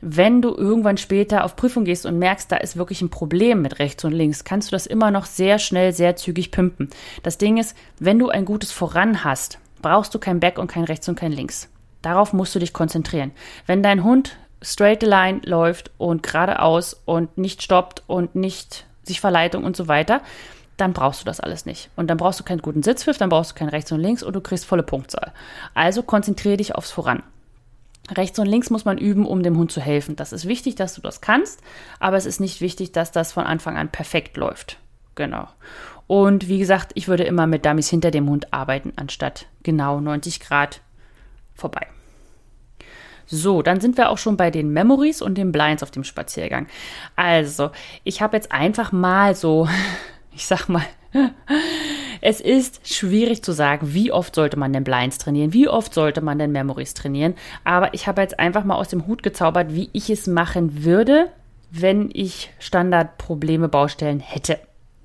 Wenn du irgendwann später auf Prüfung gehst und merkst, da ist wirklich ein Problem mit rechts und links, kannst du das immer noch sehr schnell, sehr zügig pimpen. Das Ding ist, wenn du ein gutes Voran hast, brauchst du kein Back und kein Rechts und kein Links. Darauf musst du dich konzentrieren. Wenn dein Hund straight line läuft und geradeaus und nicht stoppt und nicht sich Verleitung und so weiter, dann brauchst du das alles nicht. Und dann brauchst du keinen guten Sitzpfiff, dann brauchst du kein rechts und links und du kriegst volle Punktzahl. Also konzentriere dich aufs Voran. Rechts und links muss man üben, um dem Hund zu helfen. Das ist wichtig, dass du das kannst, aber es ist nicht wichtig, dass das von Anfang an perfekt läuft. Genau. Und wie gesagt, ich würde immer mit Dummies hinter dem Hund arbeiten, anstatt genau 90 Grad vorbei. So, dann sind wir auch schon bei den Memories und den Blinds auf dem Spaziergang. Also, ich habe jetzt einfach mal so ich sag mal, es ist schwierig zu sagen, wie oft sollte man denn Blinds trainieren, wie oft sollte man denn Memories trainieren. Aber ich habe jetzt einfach mal aus dem Hut gezaubert, wie ich es machen würde, wenn ich Standardprobleme, Baustellen hätte.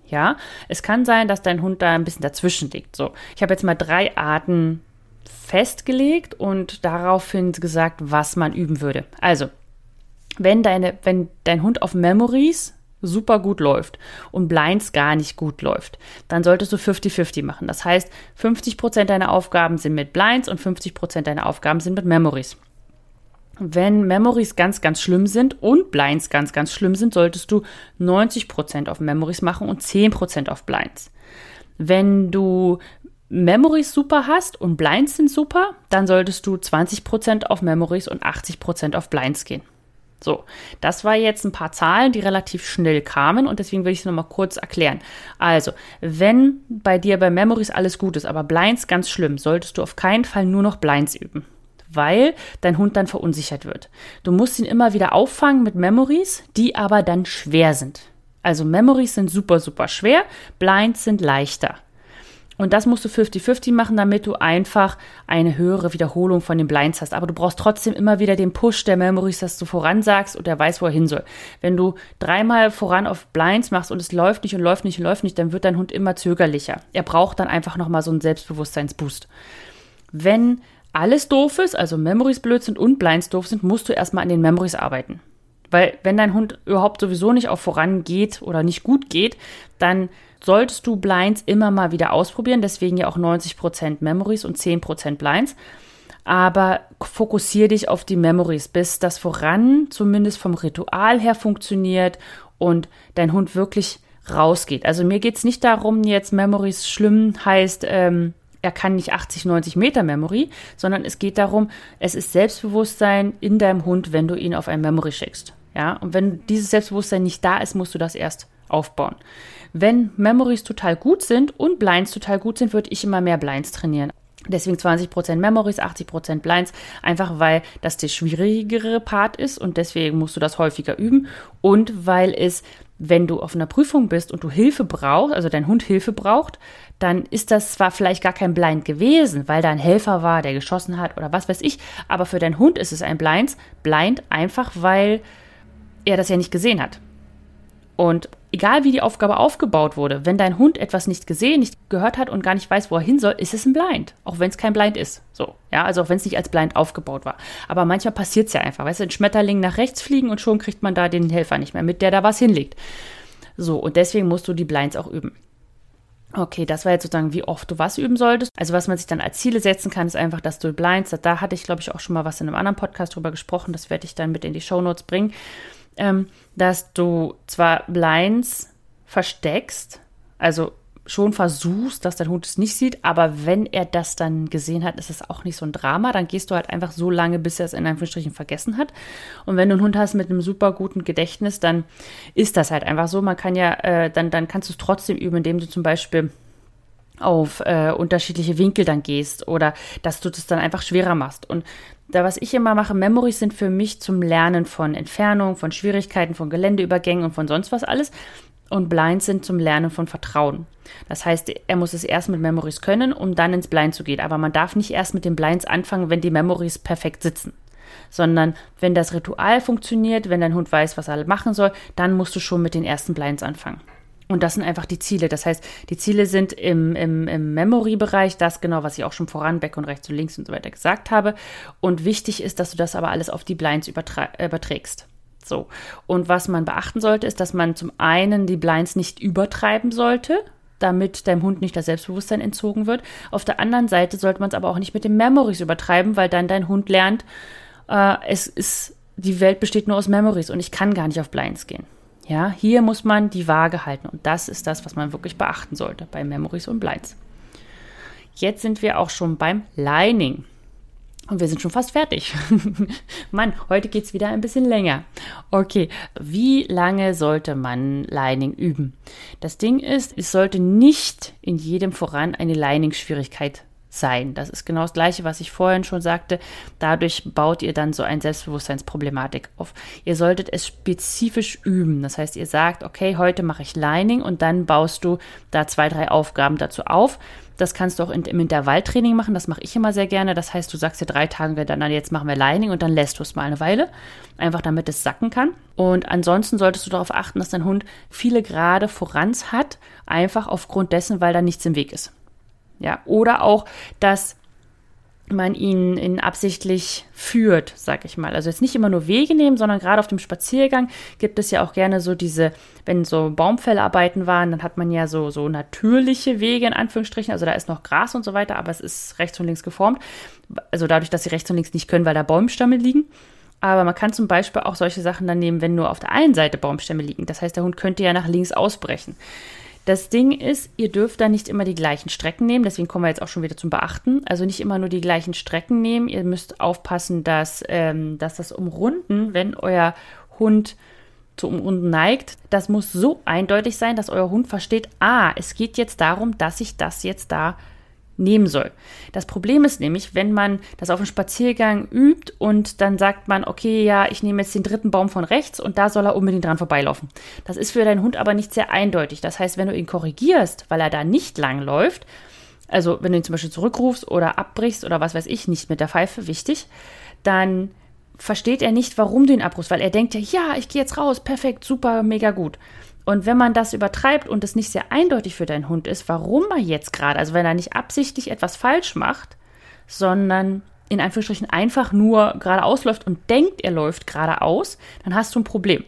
Ja, es kann sein, dass dein Hund da ein bisschen dazwischen liegt. So, ich habe jetzt mal drei Arten festgelegt und daraufhin gesagt, was man üben würde. Also, wenn deine, wenn dein Hund auf Memories super gut läuft und Blinds gar nicht gut läuft, dann solltest du 50-50 machen. Das heißt, 50% deiner Aufgaben sind mit Blinds und 50% deiner Aufgaben sind mit Memories. Wenn Memories ganz, ganz schlimm sind und Blinds ganz, ganz schlimm sind, solltest du 90% auf Memories machen und 10% auf Blinds. Wenn du Memories super hast und Blinds sind super, dann solltest du 20% auf Memories und 80% auf Blinds gehen. So, das war jetzt ein paar Zahlen, die relativ schnell kamen und deswegen will ich es nochmal kurz erklären. Also, wenn bei dir bei Memories alles gut ist, aber Blinds ganz schlimm, solltest du auf keinen Fall nur noch Blinds üben, weil dein Hund dann verunsichert wird. Du musst ihn immer wieder auffangen mit Memories, die aber dann schwer sind. Also Memories sind super, super schwer, Blinds sind leichter. Und das musst du 50-50 machen, damit du einfach eine höhere Wiederholung von den Blinds hast. Aber du brauchst trotzdem immer wieder den Push der Memories, dass du voransagst und der weiß, wo er hin soll. Wenn du dreimal voran auf Blinds machst und es läuft nicht und läuft nicht und läuft nicht, dann wird dein Hund immer zögerlicher. Er braucht dann einfach nochmal so einen Selbstbewusstseinsboost. Wenn alles doof ist, also Memories blöd sind und Blinds doof sind, musst du erstmal an den Memories arbeiten. Weil wenn dein Hund überhaupt sowieso nicht auf vorangeht oder nicht gut geht, dann solltest du Blinds immer mal wieder ausprobieren. Deswegen ja auch 90% Memories und 10% Blinds. Aber fokussiere dich auf die Memories, bis das voran zumindest vom Ritual her funktioniert und dein Hund wirklich rausgeht. Also mir geht es nicht darum, jetzt Memories schlimm heißt, ähm, er kann nicht 80, 90 Meter Memory, sondern es geht darum, es ist Selbstbewusstsein in deinem Hund, wenn du ihn auf ein Memory schickst. Ja, und wenn dieses Selbstbewusstsein nicht da ist, musst du das erst aufbauen. Wenn Memories total gut sind und Blinds total gut sind, würde ich immer mehr Blinds trainieren. Deswegen 20% Memories, 80% Blinds, einfach weil das der schwierigere Part ist und deswegen musst du das häufiger üben und weil es, wenn du auf einer Prüfung bist und du Hilfe brauchst, also dein Hund Hilfe braucht, dann ist das zwar vielleicht gar kein Blind gewesen, weil da ein Helfer war, der geschossen hat oder was weiß ich, aber für deinen Hund ist es ein Blinds, Blind einfach weil er das ja nicht gesehen hat. Und egal wie die Aufgabe aufgebaut wurde, wenn dein Hund etwas nicht gesehen, nicht gehört hat und gar nicht weiß, wo er hin soll, ist es ein Blind. Auch wenn es kein Blind ist. So. Ja, also auch wenn es nicht als Blind aufgebaut war. Aber manchmal passiert es ja einfach. Weißt du, ein Schmetterling nach rechts fliegen und schon kriegt man da den Helfer nicht mehr mit, der da was hinlegt. So. Und deswegen musst du die Blinds auch üben. Okay, das war jetzt sozusagen, wie oft du was üben solltest. Also was man sich dann als Ziele setzen kann, ist einfach, dass du Blinds, da hatte ich glaube ich auch schon mal was in einem anderen Podcast drüber gesprochen, das werde ich dann mit in die Show Notes bringen, ähm, dass du zwar Blinds versteckst, also schon versuchst, dass dein Hund es nicht sieht, aber wenn er das dann gesehen hat, ist es auch nicht so ein Drama. Dann gehst du halt einfach so lange, bis er es in Anführungsstrichen vergessen hat. Und wenn du einen Hund hast mit einem super guten Gedächtnis, dann ist das halt einfach so. Man kann ja, äh, dann, dann kannst du es trotzdem üben, indem du zum Beispiel auf äh, unterschiedliche Winkel dann gehst oder dass du das dann einfach schwerer machst. Und da, was ich immer mache, Memories sind für mich zum Lernen von Entfernung, von Schwierigkeiten, von Geländeübergängen und von sonst was alles. Und Blinds sind zum Lernen von Vertrauen. Das heißt, er muss es erst mit Memories können, um dann ins Blind zu gehen. Aber man darf nicht erst mit den Blinds anfangen, wenn die Memories perfekt sitzen. Sondern wenn das Ritual funktioniert, wenn dein Hund weiß, was er machen soll, dann musst du schon mit den ersten Blinds anfangen. Und das sind einfach die Ziele. Das heißt, die Ziele sind im, im, im Memory-Bereich, das genau, was ich auch schon voran, back und rechts und links und so weiter gesagt habe. Und wichtig ist, dass du das aber alles auf die Blinds überträgst. So. Und was man beachten sollte, ist, dass man zum einen die Blinds nicht übertreiben sollte, damit deinem Hund nicht das Selbstbewusstsein entzogen wird. Auf der anderen Seite sollte man es aber auch nicht mit den Memories übertreiben, weil dann dein Hund lernt, äh, es ist, die Welt besteht nur aus Memories und ich kann gar nicht auf Blinds gehen. Ja, hier muss man die Waage halten und das ist das, was man wirklich beachten sollte bei Memories und Blinds. Jetzt sind wir auch schon beim Lining. Und wir sind schon fast fertig. Mann, heute geht es wieder ein bisschen länger. Okay, wie lange sollte man Lining üben? Das Ding ist, es sollte nicht in jedem voran eine Lining-Schwierigkeit sein. Das ist genau das Gleiche, was ich vorhin schon sagte. Dadurch baut ihr dann so ein Selbstbewusstseinsproblematik auf. Ihr solltet es spezifisch üben. Das heißt, ihr sagt, okay, heute mache ich Lining und dann baust du da zwei, drei Aufgaben dazu auf. Das kannst du auch im Intervalltraining machen. Das mache ich immer sehr gerne. Das heißt, du sagst dir drei Tage dann, jetzt machen wir Lining und dann lässt du es mal eine Weile. Einfach damit es sacken kann. Und ansonsten solltest du darauf achten, dass dein Hund viele gerade Vorans hat. Einfach aufgrund dessen, weil da nichts im Weg ist. Ja, oder auch, dass man ihn in absichtlich führt, sag ich mal. Also jetzt nicht immer nur Wege nehmen, sondern gerade auf dem Spaziergang gibt es ja auch gerne so diese, wenn so Baumfellarbeiten waren, dann hat man ja so, so natürliche Wege in Anführungsstrichen. Also da ist noch Gras und so weiter, aber es ist rechts und links geformt. Also dadurch, dass sie rechts und links nicht können, weil da Baumstämme liegen. Aber man kann zum Beispiel auch solche Sachen dann nehmen, wenn nur auf der einen Seite Baumstämme liegen. Das heißt, der Hund könnte ja nach links ausbrechen. Das Ding ist, ihr dürft da nicht immer die gleichen Strecken nehmen, deswegen kommen wir jetzt auch schon wieder zum Beachten. Also nicht immer nur die gleichen Strecken nehmen. Ihr müsst aufpassen, dass, ähm, dass das Umrunden, wenn euer Hund zu Umrunden neigt, das muss so eindeutig sein, dass euer Hund versteht, ah, es geht jetzt darum, dass ich das jetzt da nehmen soll. Das Problem ist nämlich, wenn man das auf dem Spaziergang übt und dann sagt man, okay, ja, ich nehme jetzt den dritten Baum von rechts und da soll er unbedingt dran vorbeilaufen. Das ist für deinen Hund aber nicht sehr eindeutig. Das heißt, wenn du ihn korrigierst, weil er da nicht lang läuft, also wenn du ihn zum Beispiel zurückrufst oder abbrichst oder was weiß ich, nicht mit der Pfeife, wichtig, dann versteht er nicht, warum du ihn abrufst, weil er denkt ja, ja, ich gehe jetzt raus, perfekt, super, mega gut. Und wenn man das übertreibt und es nicht sehr eindeutig für deinen Hund ist, warum er jetzt gerade, also wenn er nicht absichtlich etwas falsch macht, sondern in Anführungsstrichen einfach nur geradeaus läuft und denkt, er läuft geradeaus, dann hast du ein Problem.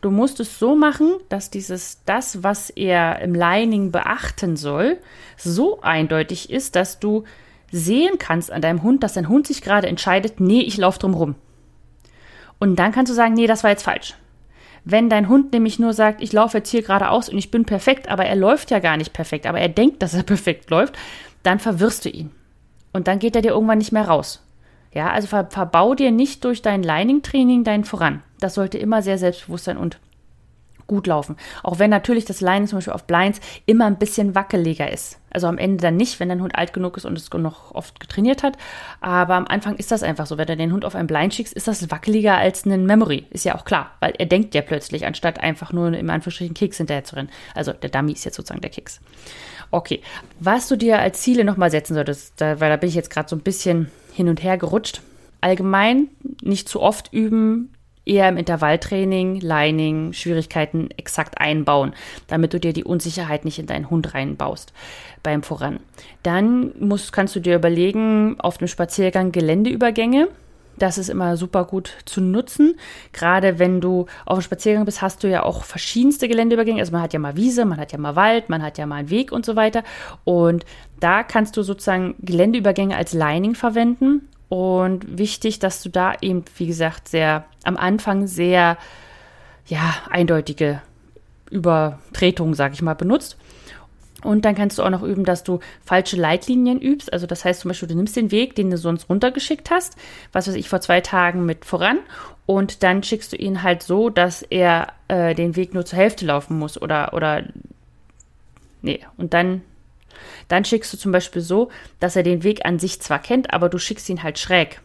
Du musst es so machen, dass dieses, das, was er im Lining beachten soll, so eindeutig ist, dass du sehen kannst an deinem Hund, dass dein Hund sich gerade entscheidet, nee, ich laufe drum rum. Und dann kannst du sagen, nee, das war jetzt falsch. Wenn dein Hund nämlich nur sagt, ich laufe jetzt hier geradeaus und ich bin perfekt, aber er läuft ja gar nicht perfekt, aber er denkt, dass er perfekt läuft, dann verwirrst du ihn. Und dann geht er dir irgendwann nicht mehr raus. Ja, also ver verbau dir nicht durch dein Lining-Training dein Voran. Das sollte immer sehr selbstbewusst sein und gut laufen. Auch wenn natürlich das Leinen zum Beispiel auf Blinds immer ein bisschen wackeliger ist. Also am Ende dann nicht, wenn dein Hund alt genug ist und es noch oft getrainiert hat. Aber am Anfang ist das einfach so. Wenn du den Hund auf ein Blind schickst, ist das wackeliger als ein Memory. Ist ja auch klar, weil er denkt ja plötzlich, anstatt einfach nur im Anführungsstrichen Kicks hinterher zu rennen. Also der Dummy ist jetzt sozusagen der Kicks. Okay, was du dir als Ziele nochmal setzen solltest, da, weil da bin ich jetzt gerade so ein bisschen hin und her gerutscht. Allgemein nicht zu oft üben, eher im Intervalltraining, Lining, Schwierigkeiten exakt einbauen, damit du dir die Unsicherheit nicht in deinen Hund reinbaust beim Voran. Dann musst, kannst du dir überlegen, auf dem Spaziergang Geländeübergänge. Das ist immer super gut zu nutzen. Gerade wenn du auf dem Spaziergang bist, hast du ja auch verschiedenste Geländeübergänge. Also man hat ja mal Wiese, man hat ja mal Wald, man hat ja mal einen Weg und so weiter. Und da kannst du sozusagen Geländeübergänge als Lining verwenden und wichtig, dass du da eben, wie gesagt, sehr am Anfang sehr ja, eindeutige Übertretungen, sag ich mal, benutzt. Und dann kannst du auch noch üben, dass du falsche Leitlinien übst. Also das heißt zum Beispiel, du nimmst den Weg, den du sonst runtergeschickt hast, was weiß ich, vor zwei Tagen mit voran. Und dann schickst du ihn halt so, dass er äh, den Weg nur zur Hälfte laufen muss. Oder, oder, nee, und dann dann schickst du zum Beispiel so, dass er den Weg an sich zwar kennt, aber du schickst ihn halt schräg.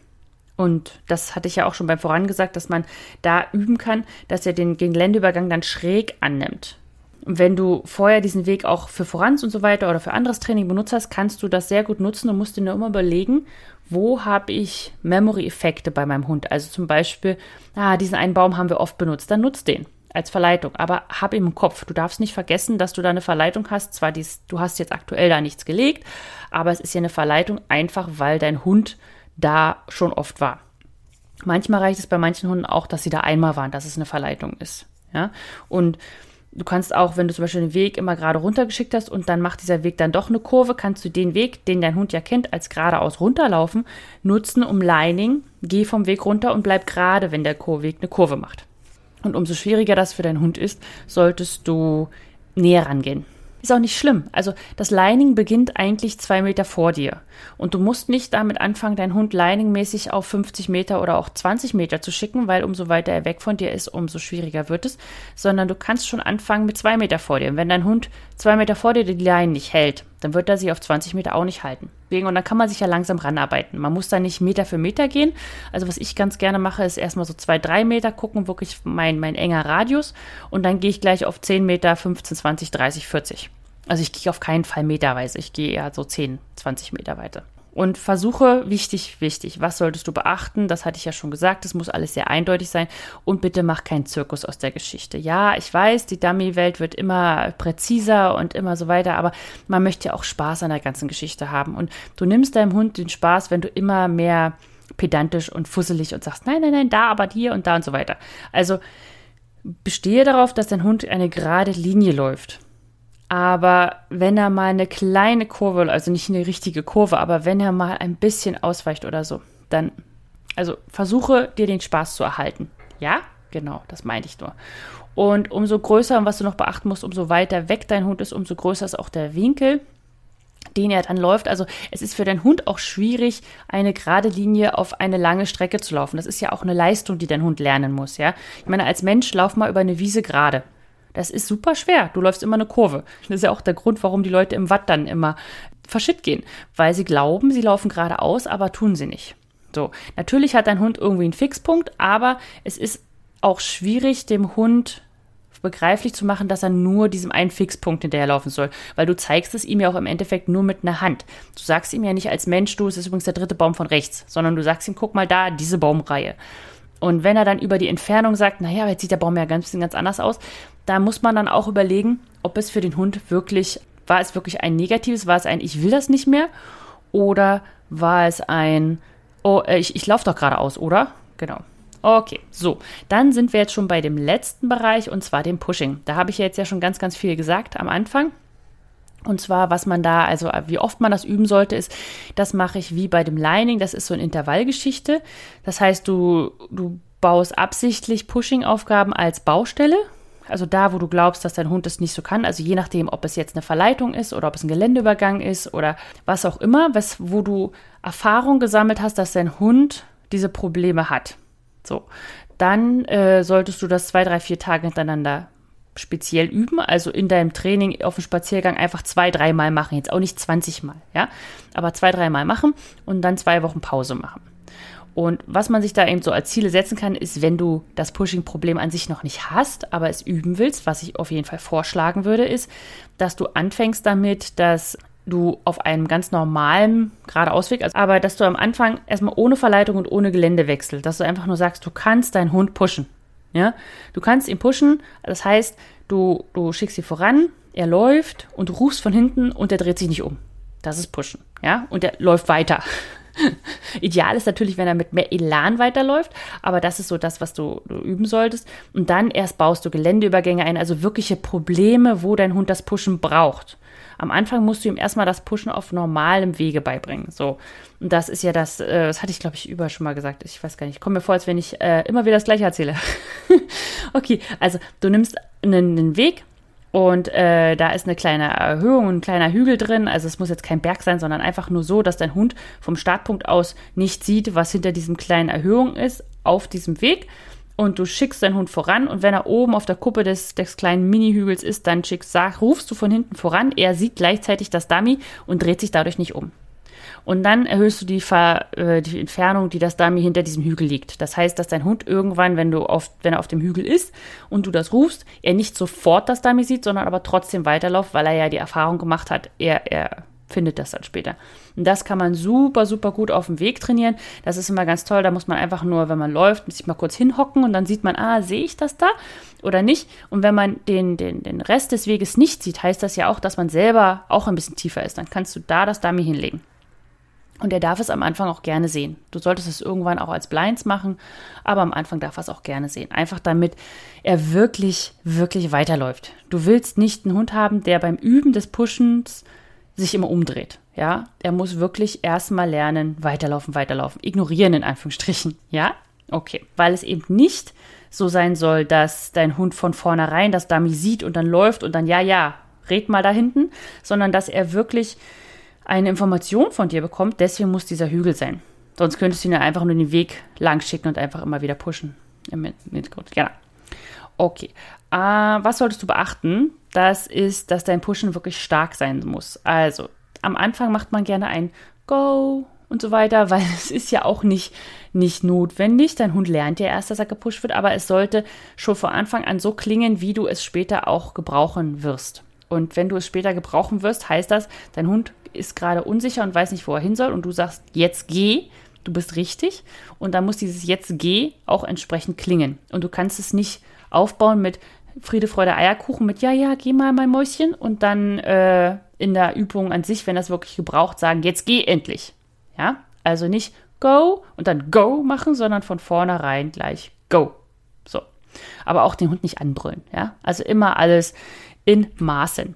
Und das hatte ich ja auch schon beim Vorangesagt, dass man da üben kann, dass er den Geländeübergang dann schräg annimmt. Und wenn du vorher diesen Weg auch für Vorans und so weiter oder für anderes Training benutzt hast, kannst du das sehr gut nutzen und musst dir nur immer überlegen, wo habe ich Memory-Effekte bei meinem Hund. Also zum Beispiel, ah, diesen einen Baum haben wir oft benutzt, dann nutzt den als Verleitung. Aber hab im Kopf, du darfst nicht vergessen, dass du da eine Verleitung hast. Zwar, dies, du hast jetzt aktuell da nichts gelegt, aber es ist ja eine Verleitung einfach, weil dein Hund da schon oft war. Manchmal reicht es bei manchen Hunden auch, dass sie da einmal waren, dass es eine Verleitung ist. Ja, und Du kannst auch, wenn du zum Beispiel den Weg immer gerade runtergeschickt hast und dann macht dieser Weg dann doch eine Kurve, kannst du den Weg, den dein Hund ja kennt, als geradeaus runterlaufen, nutzen, um Lining, geh vom Weg runter und bleib gerade, wenn der Weg eine Kurve macht. Und umso schwieriger das für deinen Hund ist, solltest du näher rangehen. Ist auch nicht schlimm. Also das Lining beginnt eigentlich zwei Meter vor dir. Und du musst nicht damit anfangen, deinen Hund liningmäßig auf 50 Meter oder auch 20 Meter zu schicken, weil umso weiter er weg von dir ist, umso schwieriger wird es. Sondern du kannst schon anfangen mit zwei Meter vor dir. Und wenn dein Hund zwei Meter vor dir die Line nicht hält, dann wird er sie auf 20 Meter auch nicht halten. Und dann kann man sich ja langsam ranarbeiten. Man muss da nicht Meter für Meter gehen. Also was ich ganz gerne mache, ist erstmal so zwei, drei Meter gucken, wirklich mein, mein enger Radius und dann gehe ich gleich auf 10 Meter, 15, 20, 30, 40. Also ich gehe auf keinen Fall meterweise, ich gehe eher so 10, 20 Meter weiter. Und versuche, wichtig, wichtig, was solltest du beachten? Das hatte ich ja schon gesagt, es muss alles sehr eindeutig sein. Und bitte mach keinen Zirkus aus der Geschichte. Ja, ich weiß, die Dummy-Welt wird immer präziser und immer so weiter, aber man möchte ja auch Spaß an der ganzen Geschichte haben. Und du nimmst deinem Hund den Spaß, wenn du immer mehr pedantisch und fusselig und sagst, nein, nein, nein, da, aber hier und da und so weiter. Also bestehe darauf, dass dein Hund eine gerade Linie läuft. Aber wenn er mal eine kleine Kurve, also nicht eine richtige Kurve, aber wenn er mal ein bisschen ausweicht oder so, dann, also versuche dir den Spaß zu erhalten. Ja, genau, das meinte ich nur. Und umso größer, und was du noch beachten musst, umso weiter weg dein Hund ist, umso größer ist auch der Winkel, den er dann läuft. Also es ist für deinen Hund auch schwierig, eine gerade Linie auf eine lange Strecke zu laufen. Das ist ja auch eine Leistung, die dein Hund lernen muss, ja. Ich meine, als Mensch lauf mal über eine Wiese gerade. Das ist super schwer. Du läufst immer eine Kurve. Das ist ja auch der Grund, warum die Leute im Watt dann immer verschitt gehen, weil sie glauben, sie laufen geradeaus, aber tun sie nicht. So, natürlich hat dein Hund irgendwie einen Fixpunkt, aber es ist auch schwierig, dem Hund begreiflich zu machen, dass er nur diesem einen Fixpunkt hinterherlaufen soll, weil du zeigst es ihm ja auch im Endeffekt nur mit einer Hand. Du sagst ihm ja nicht als Mensch, du, es ist übrigens der dritte Baum von rechts, sondern du sagst ihm, guck mal da, diese Baumreihe. Und wenn er dann über die Entfernung sagt, naja, jetzt sieht der Baum ja ganz, ganz anders aus, da muss man dann auch überlegen, ob es für den Hund wirklich, war es wirklich ein negatives, war es ein, ich will das nicht mehr, oder war es ein, oh, äh, ich, ich laufe doch geradeaus, oder? Genau. Okay, so, dann sind wir jetzt schon bei dem letzten Bereich und zwar dem Pushing. Da habe ich ja jetzt ja schon ganz, ganz viel gesagt am Anfang. Und zwar, was man da, also wie oft man das üben sollte, ist, das mache ich wie bei dem Lining, das ist so eine Intervallgeschichte. Das heißt, du, du baust absichtlich Pushing-Aufgaben als Baustelle. Also da, wo du glaubst, dass dein Hund das nicht so kann. Also je nachdem, ob es jetzt eine Verleitung ist oder ob es ein Geländeübergang ist oder was auch immer, was, wo du Erfahrung gesammelt hast, dass dein Hund diese Probleme hat. So, dann äh, solltest du das zwei, drei, vier Tage hintereinander speziell üben, also in deinem Training auf dem Spaziergang einfach zwei, dreimal machen, jetzt auch nicht 20 Mal, ja, aber zwei, dreimal machen und dann zwei Wochen Pause machen. Und was man sich da eben so als Ziele setzen kann, ist, wenn du das Pushing-Problem an sich noch nicht hast, aber es üben willst, was ich auf jeden Fall vorschlagen würde, ist, dass du anfängst damit, dass du auf einem ganz normalen geradeausweg, also, aber dass du am Anfang erstmal ohne Verleitung und ohne Geländewechsel, dass du einfach nur sagst, du kannst deinen Hund pushen. Ja, du kannst ihn pushen, das heißt, du, du schickst ihn voran, er läuft und du rufst von hinten und er dreht sich nicht um. Das ist pushen, ja, und er läuft weiter. Ideal ist natürlich, wenn er mit mehr Elan weiterläuft, aber das ist so das, was du, du, üben solltest. Und dann erst baust du Geländeübergänge ein, also wirkliche Probleme, wo dein Hund das Pushen braucht. Am Anfang musst du ihm erstmal das Pushen auf normalem Wege beibringen. So. Und das ist ja das, äh, das hatte ich, glaube ich, überall schon mal gesagt. Ich weiß gar nicht. Ich komme mir vor, als wenn ich äh, immer wieder das gleiche erzähle. okay, also du nimmst einen, einen Weg, und äh, da ist eine kleine Erhöhung, ein kleiner Hügel drin. Also es muss jetzt kein Berg sein, sondern einfach nur so, dass dein Hund vom Startpunkt aus nicht sieht, was hinter diesem kleinen Erhöhung ist, auf diesem Weg und du schickst deinen Hund voran und wenn er oben auf der Kuppe des, des kleinen Mini-Hügels ist, dann schickst, sag, rufst du von hinten voran, er sieht gleichzeitig das Dummy und dreht sich dadurch nicht um. Und dann erhöhst du die, Ver, äh, die Entfernung, die das Dummy hinter diesem Hügel liegt. Das heißt, dass dein Hund irgendwann, wenn du auf, wenn er auf dem Hügel ist und du das rufst, er nicht sofort das Dummy sieht, sondern aber trotzdem weiterläuft, weil er ja die Erfahrung gemacht hat, er, er findet das dann später. Und das kann man super, super gut auf dem Weg trainieren. Das ist immer ganz toll. Da muss man einfach nur, wenn man läuft, sich mal kurz hinhocken und dann sieht man, ah, sehe ich das da oder nicht? Und wenn man den, den, den Rest des Weges nicht sieht, heißt das ja auch, dass man selber auch ein bisschen tiefer ist. Dann kannst du da das Dummy hinlegen. Und er darf es am Anfang auch gerne sehen. Du solltest es irgendwann auch als Blinds machen, aber am Anfang darf er es auch gerne sehen. Einfach damit er wirklich, wirklich weiterläuft. Du willst nicht einen Hund haben, der beim Üben des Pushens sich immer umdreht. Ja, er muss wirklich erstmal lernen, weiterlaufen, weiterlaufen, ignorieren in Anführungsstrichen. Ja, okay, weil es eben nicht so sein soll, dass dein Hund von vornherein das Dummy sieht und dann läuft und dann ja, ja, red mal da hinten, sondern dass er wirklich eine Information von dir bekommt. Deswegen muss dieser Hügel sein. Sonst könntest du ihn einfach nur den Weg lang schicken und einfach immer wieder pushen. Im Hintergrund. Genau. Okay. Äh, was solltest du beachten? Das ist, dass dein Pushen wirklich stark sein muss. Also, am Anfang macht man gerne ein go und so weiter, weil es ist ja auch nicht, nicht notwendig. Dein Hund lernt ja erst, dass er gepusht wird, aber es sollte schon von Anfang an so klingen, wie du es später auch gebrauchen wirst. Und wenn du es später gebrauchen wirst, heißt das, dein Hund ist gerade unsicher und weiß nicht, wo er hin soll und du sagst, jetzt geh, du bist richtig. Und dann muss dieses jetzt geh auch entsprechend klingen. Und du kannst es nicht aufbauen mit Friede, Freude, Eierkuchen, mit ja, ja, geh mal, mein Mäuschen. Und dann äh, in der Übung an sich, wenn das wirklich gebraucht, sagen, jetzt geh endlich. Ja, also nicht go und dann go machen, sondern von vornherein gleich go. So. Aber auch den Hund nicht anbrüllen. Ja, also immer alles in Maßen.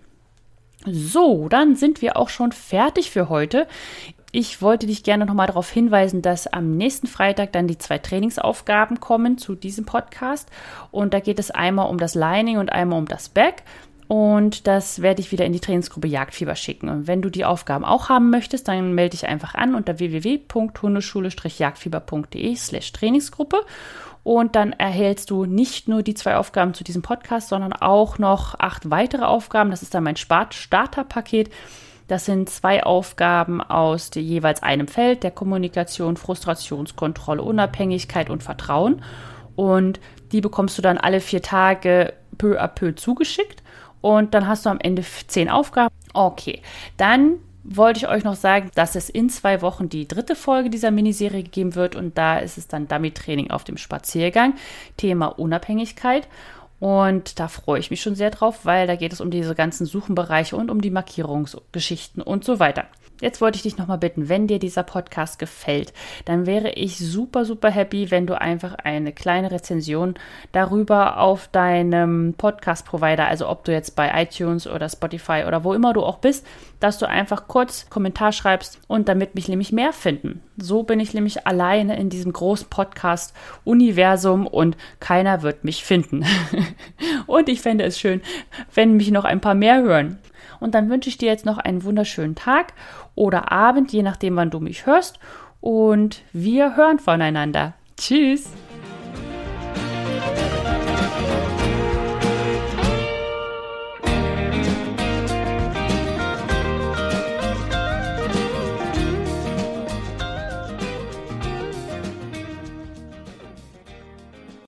So, dann sind wir auch schon fertig für heute. Ich wollte dich gerne nochmal darauf hinweisen, dass am nächsten Freitag dann die zwei Trainingsaufgaben kommen zu diesem Podcast. Und da geht es einmal um das Lining und einmal um das Back. Und das werde ich wieder in die Trainingsgruppe Jagdfieber schicken. Und wenn du die Aufgaben auch haben möchtest, dann melde dich einfach an unter www.hundeschule-jagdfieber.de slash Trainingsgruppe. Und dann erhältst du nicht nur die zwei Aufgaben zu diesem Podcast, sondern auch noch acht weitere Aufgaben. Das ist dann mein Starterpaket. Das sind zwei Aufgaben aus jeweils einem Feld, der Kommunikation, Frustrationskontrolle, Unabhängigkeit und Vertrauen. Und die bekommst du dann alle vier Tage peu à peu zugeschickt. Und dann hast du am Ende zehn Aufgaben. Okay, dann wollte ich euch noch sagen, dass es in zwei Wochen die dritte Folge dieser Miniserie gegeben wird und da ist es dann Dummy-Training auf dem Spaziergang, Thema Unabhängigkeit. Und da freue ich mich schon sehr drauf, weil da geht es um diese ganzen Suchenbereiche und um die Markierungsgeschichten und so weiter. Jetzt wollte ich dich nochmal bitten, wenn dir dieser Podcast gefällt, dann wäre ich super, super happy, wenn du einfach eine kleine Rezension darüber auf deinem Podcast-Provider, also ob du jetzt bei iTunes oder Spotify oder wo immer du auch bist, dass du einfach kurz Kommentar schreibst und damit mich nämlich mehr finden. So bin ich nämlich alleine in diesem großen Podcast-Universum und keiner wird mich finden. und ich fände es schön, wenn mich noch ein paar mehr hören. Und dann wünsche ich dir jetzt noch einen wunderschönen Tag oder Abend, je nachdem, wann du mich hörst. Und wir hören voneinander. Tschüss!